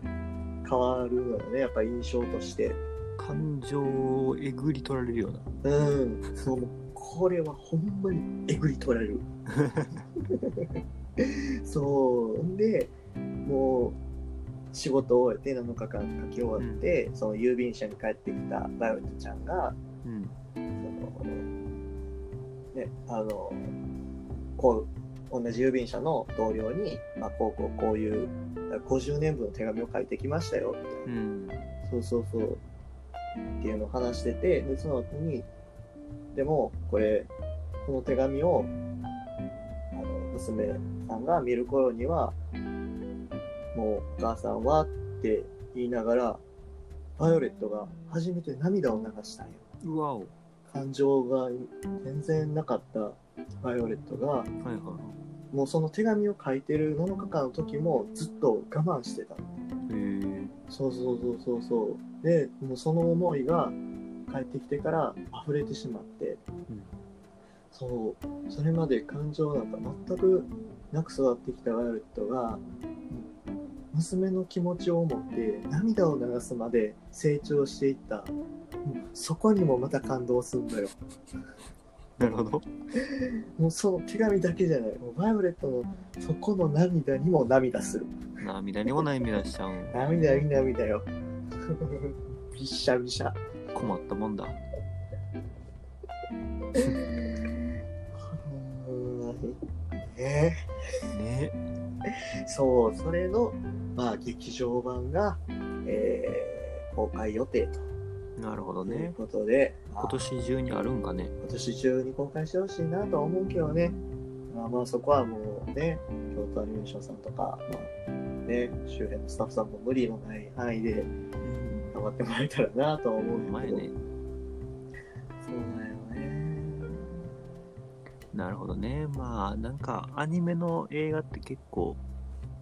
A: 変わるのよね、やっぱ印象として。
B: 感情をえぐり取られるような。
A: うん、そう、これはほんまにえぐり取られる。<laughs> そう、んで、もう仕事を終えて7日間書き終わって、その郵便車に帰ってきたバイオレットちゃんが、
B: うん。
A: その、ね、あの、こう、同じ郵便車の同僚に、まあ、こうこうこういう50年分の手紙を書いてきましたよ、みたいな
B: うん。
A: そうそうそう。っていうのを話してて、で、その後に、でも、これ、この手紙を、あの、娘さんが見る頃には、もう、お母さんはって言いながら、バイオレットが初めて涙を流したんよ。
B: うわお。
A: 感情が全然なかったバイオレットが、
B: はいはい。
A: もうその手紙を書いてる7日間の時もずっと我慢してたの。
B: へえ。
A: そうそうそうそうそう。で、もうその思いが帰ってきてから溢れてしまって、
B: うん
A: そう、それまで感情なんか全くなく育ってきたバイオレットが、うん娘の気持ちを思って涙を流すまで成長していった、そこにもまた感動するんだよ。
B: なるほど。
A: もうその手紙だけじゃない。もうバイオレットのそこの涙にも涙する。
B: 涙にも涙しちゃうん。
A: 涙に涙よ。びっしゃびしゃ。
B: 困ったもんだ。<laughs>
A: ね
B: ね。<laughs>
A: そう、それの、まあ、劇場版が、えー公開予定
B: なるほど
A: という
B: ね。
A: ことで、まあ
B: 今年中にあるんかね。
A: 今年中に公開してほしいなとは思うけどね。まあまあそこはもうね、京都アニメーションさんとか、まあね、周辺のスタッフさんも無理のない範囲で
B: うん。
A: 頑張ってもらえたらなとは思うけど。
B: 前ね。なるほどね。まあ、なんか、アニメの映画って結構、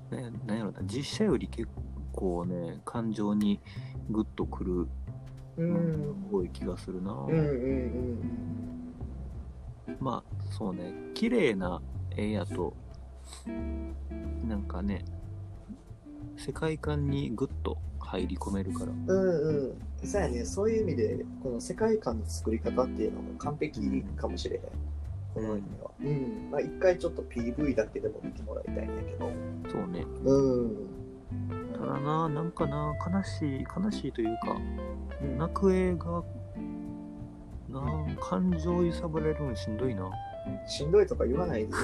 B: ね、なんやろな、実写より結構ね、感情にグッとくる、
A: うん。
B: 多い気がするな。
A: うんうんうん
B: まあ、そうね、綺麗な絵やと、なんかね、世界観にグッと入り込めるから。
A: うん。うんうん。そうやね、そういう意味で、この世界観の作り方っていうのが完璧かもしれへん。このアニメは。うん。まあ一回ちょっと PV だけでも見てもらいたいんやけど。
B: そうね。
A: うん。
B: ただな、なんかな、悲しい、悲しいというか、
A: うん
B: 泣く映画、な感情揺さぶられるのしんどいな。
A: しんどいとか言わないで。<laughs>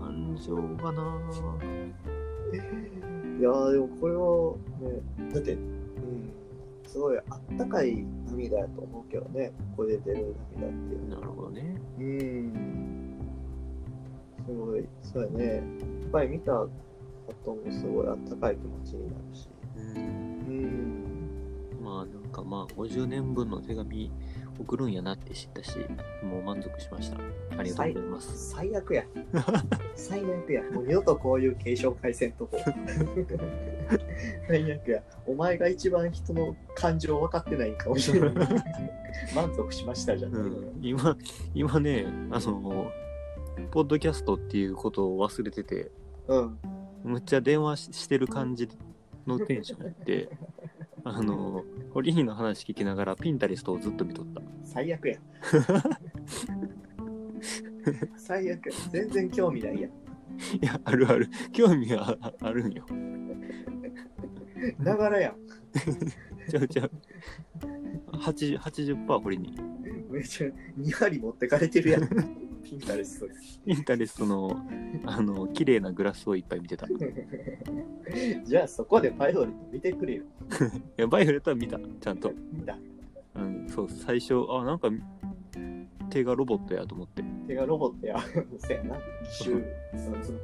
B: 感情がな、
A: いやーでもこれはね、だって、うん、すごいあったかい涙やと思うけどね、ここで出る涙っていう。
B: なるほどね。
A: うん。すごい、そうやね。やっぱり見た後もすごいあったかい気持ちになるし。
B: うん。
A: うん。
B: まあなんかまあ50年分の手紙送るんやなって知ったし、もう満足しました。ありがとうございます。
A: 最悪や。<laughs> 最悪や。もう二度とこういう継承回線とこ。最悪や。お前が一番人の感情分かってないんかもしれない。満足しましたじゃん。
B: うん、今、今ね、あの、ポッドキャストっていうことを忘れてて、
A: うん。
B: むっちゃ電話ししてる感じのテンションで、あの、ホリーの話聞きながらピンタリストをずっと見とった。
A: 最悪や。<laughs> 最悪や。全然興味ないやん。
B: いや、あるある。興味はああるんよ。
A: ながらやん。
B: ちゃうちゃう。80%, 80%これに。
A: めっちゃ2割持ってかれてるやん。ピンタレストです。
B: ピンタレストの、あの、綺麗なグラスをいっぱい見てた。い <laughs>
A: じゃあそこでバイオレット見てくれよ。<laughs>
B: や、バイオレットは見た。ちゃんと。
A: 見た。
B: うん、そう、最初、あ、なんか、手がロボットやと思って。
A: 手がロボットや。<laughs> せやな。シュー。そうそう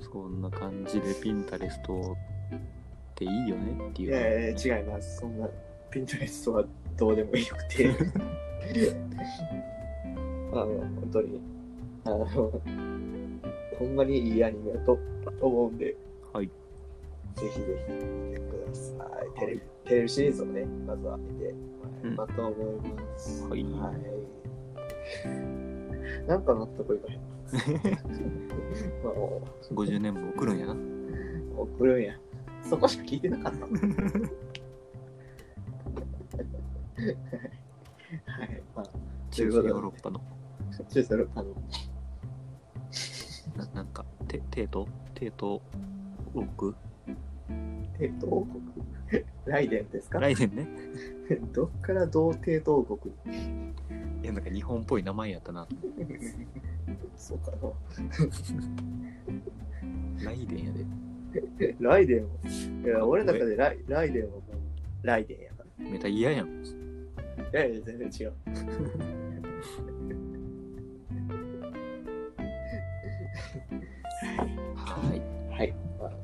B: そんな感じでピンタレストっていいよねっていう。
A: いやいや違います。そんなピンタレストはどうでもよくて。あの、本当に、あの、ほんまにいいアニメだと思うんで、
B: はい。
A: ぜひぜひ見てください。テレビ、テレビシリーズをね、まずは見てもらえればと思います。
B: はい
A: なんか納得いかへん。<laughs> まあ、も
B: 50年分送るんやな。
A: う、送るんや。そこしか聞いてなかった。<laughs> はい。まあ、
B: 中世ヨーロッパの。
A: 中世の、あの、
B: ななんか、テテートテート
A: 帝都王国ライデンですか？
B: 来年ね。<laughs>
A: どっからどう帝都王国に
B: いや、なんか日本っぽい名前やったな。<laughs>
A: そうかな。<laughs>
B: ライデンやで。
A: ライデンを？いや、俺の中でライライデンはもう、ライデンやから。
B: めた嫌やん。
A: いやいや、全然違う。
B: はい。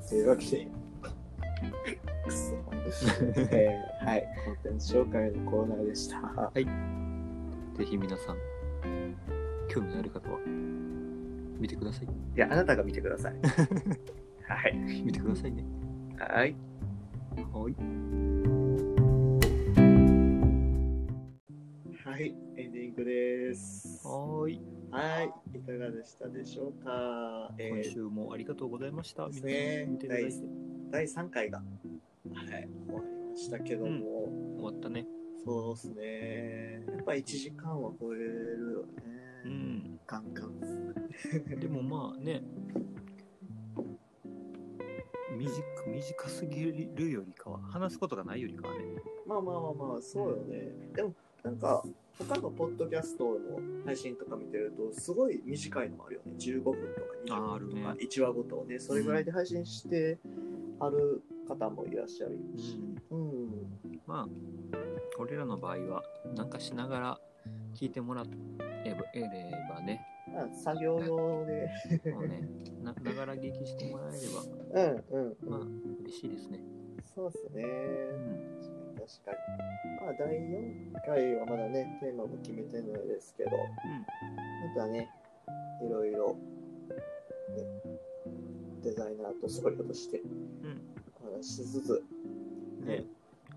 A: というわけで、くそ。え <laughs> ーはい。コンテンツ紹介のコーナーでした。
B: ぜひ皆さん、興味のある方は、見てください。
A: いや、あなたが見てください。<laughs> はい。
B: 見てくださいね。
A: はい。
B: はい。
A: はい。エンディングです。
B: はーい。
A: はい。いかがでしたでしょうか？えー
B: 今週もありがとうございました。
A: ですね
B: ん見ていただいて。
A: 第3回が、はい、終わりましたけども、
B: 終わったね。
A: そうですね。やっぱ1時間は超えるよね。
B: うん。
A: カンカン。
B: でもまあね、短く短すぎるよりかは、話すことがないよりかはね。
A: まあまあまあまあ、そうよね。でも、なんか、他のポッドキャストの配信とか見てると、すごい短いのもあるよね。15分とか20
B: あーあるね
A: 分とか、1話ごとをね、それぐらいで配信してある方もいらっしゃるし。うん。
B: まあ、俺らの場合は、なんかしながら聞いてもらえばえればね、
A: まあ、作業用で。
B: もうね、なながら聞きしてもらえれば、
A: うんうん。
B: まあ、嬉しいですね。
A: そうですね。
B: うん。
A: 確かに。まあ、第4回はまだね、テーマも決めてないですけど、またね、いろいろ、ね、デザイナーとソリオとして
B: うん。
A: お話ししつつ、
B: うん。ね、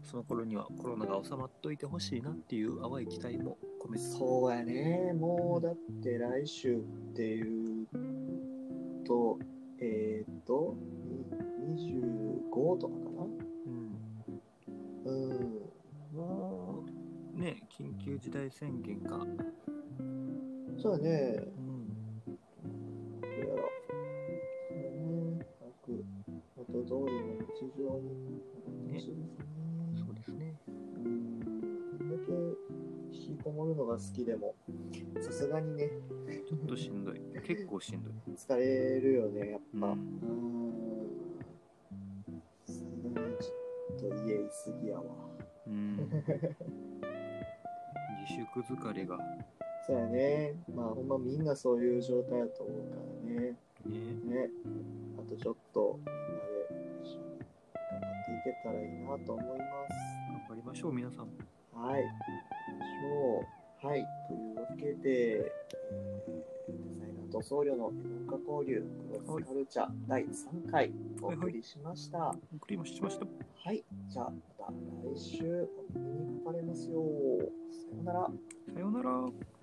B: その頃にはコロナが収まっといてほしいなっていう淡い期待も込めて。
A: そうやね、もうだって来週っていうと、えっ、ー、と、に25とか
B: うん。ね、緊急事態宣言が、
A: そうやね、
B: うん。
A: どうやら、そうね、なく、元通りの日常になるかもしれないですね。
B: そうですね。
A: うん。だけ引きこもるのが好きでも、さすがにね、
B: ちょっとしんどい。結構しんどい。
A: 疲れるよね、やっぱ。
B: う
A: うんん。さすがにちょっと家いすぎやわ。
B: うん。<laughs> 自粛疲れが、
A: そうやね。まあ、ほんまみんなそういう状態だと思うからね。
B: ね、
A: ね。あとちょっと、みんなで一緒に頑張っていけたらいいなと思います。
B: 頑張りましょう、皆さん。
A: はい。そう。はい。というわけで、えーと僧侶の異文化交流クロスカルチャー第3回お送りしました。は
B: 送りましました。
A: い。じゃあ、また来週お耳にかかれますよ。さようなら。
B: さようなら。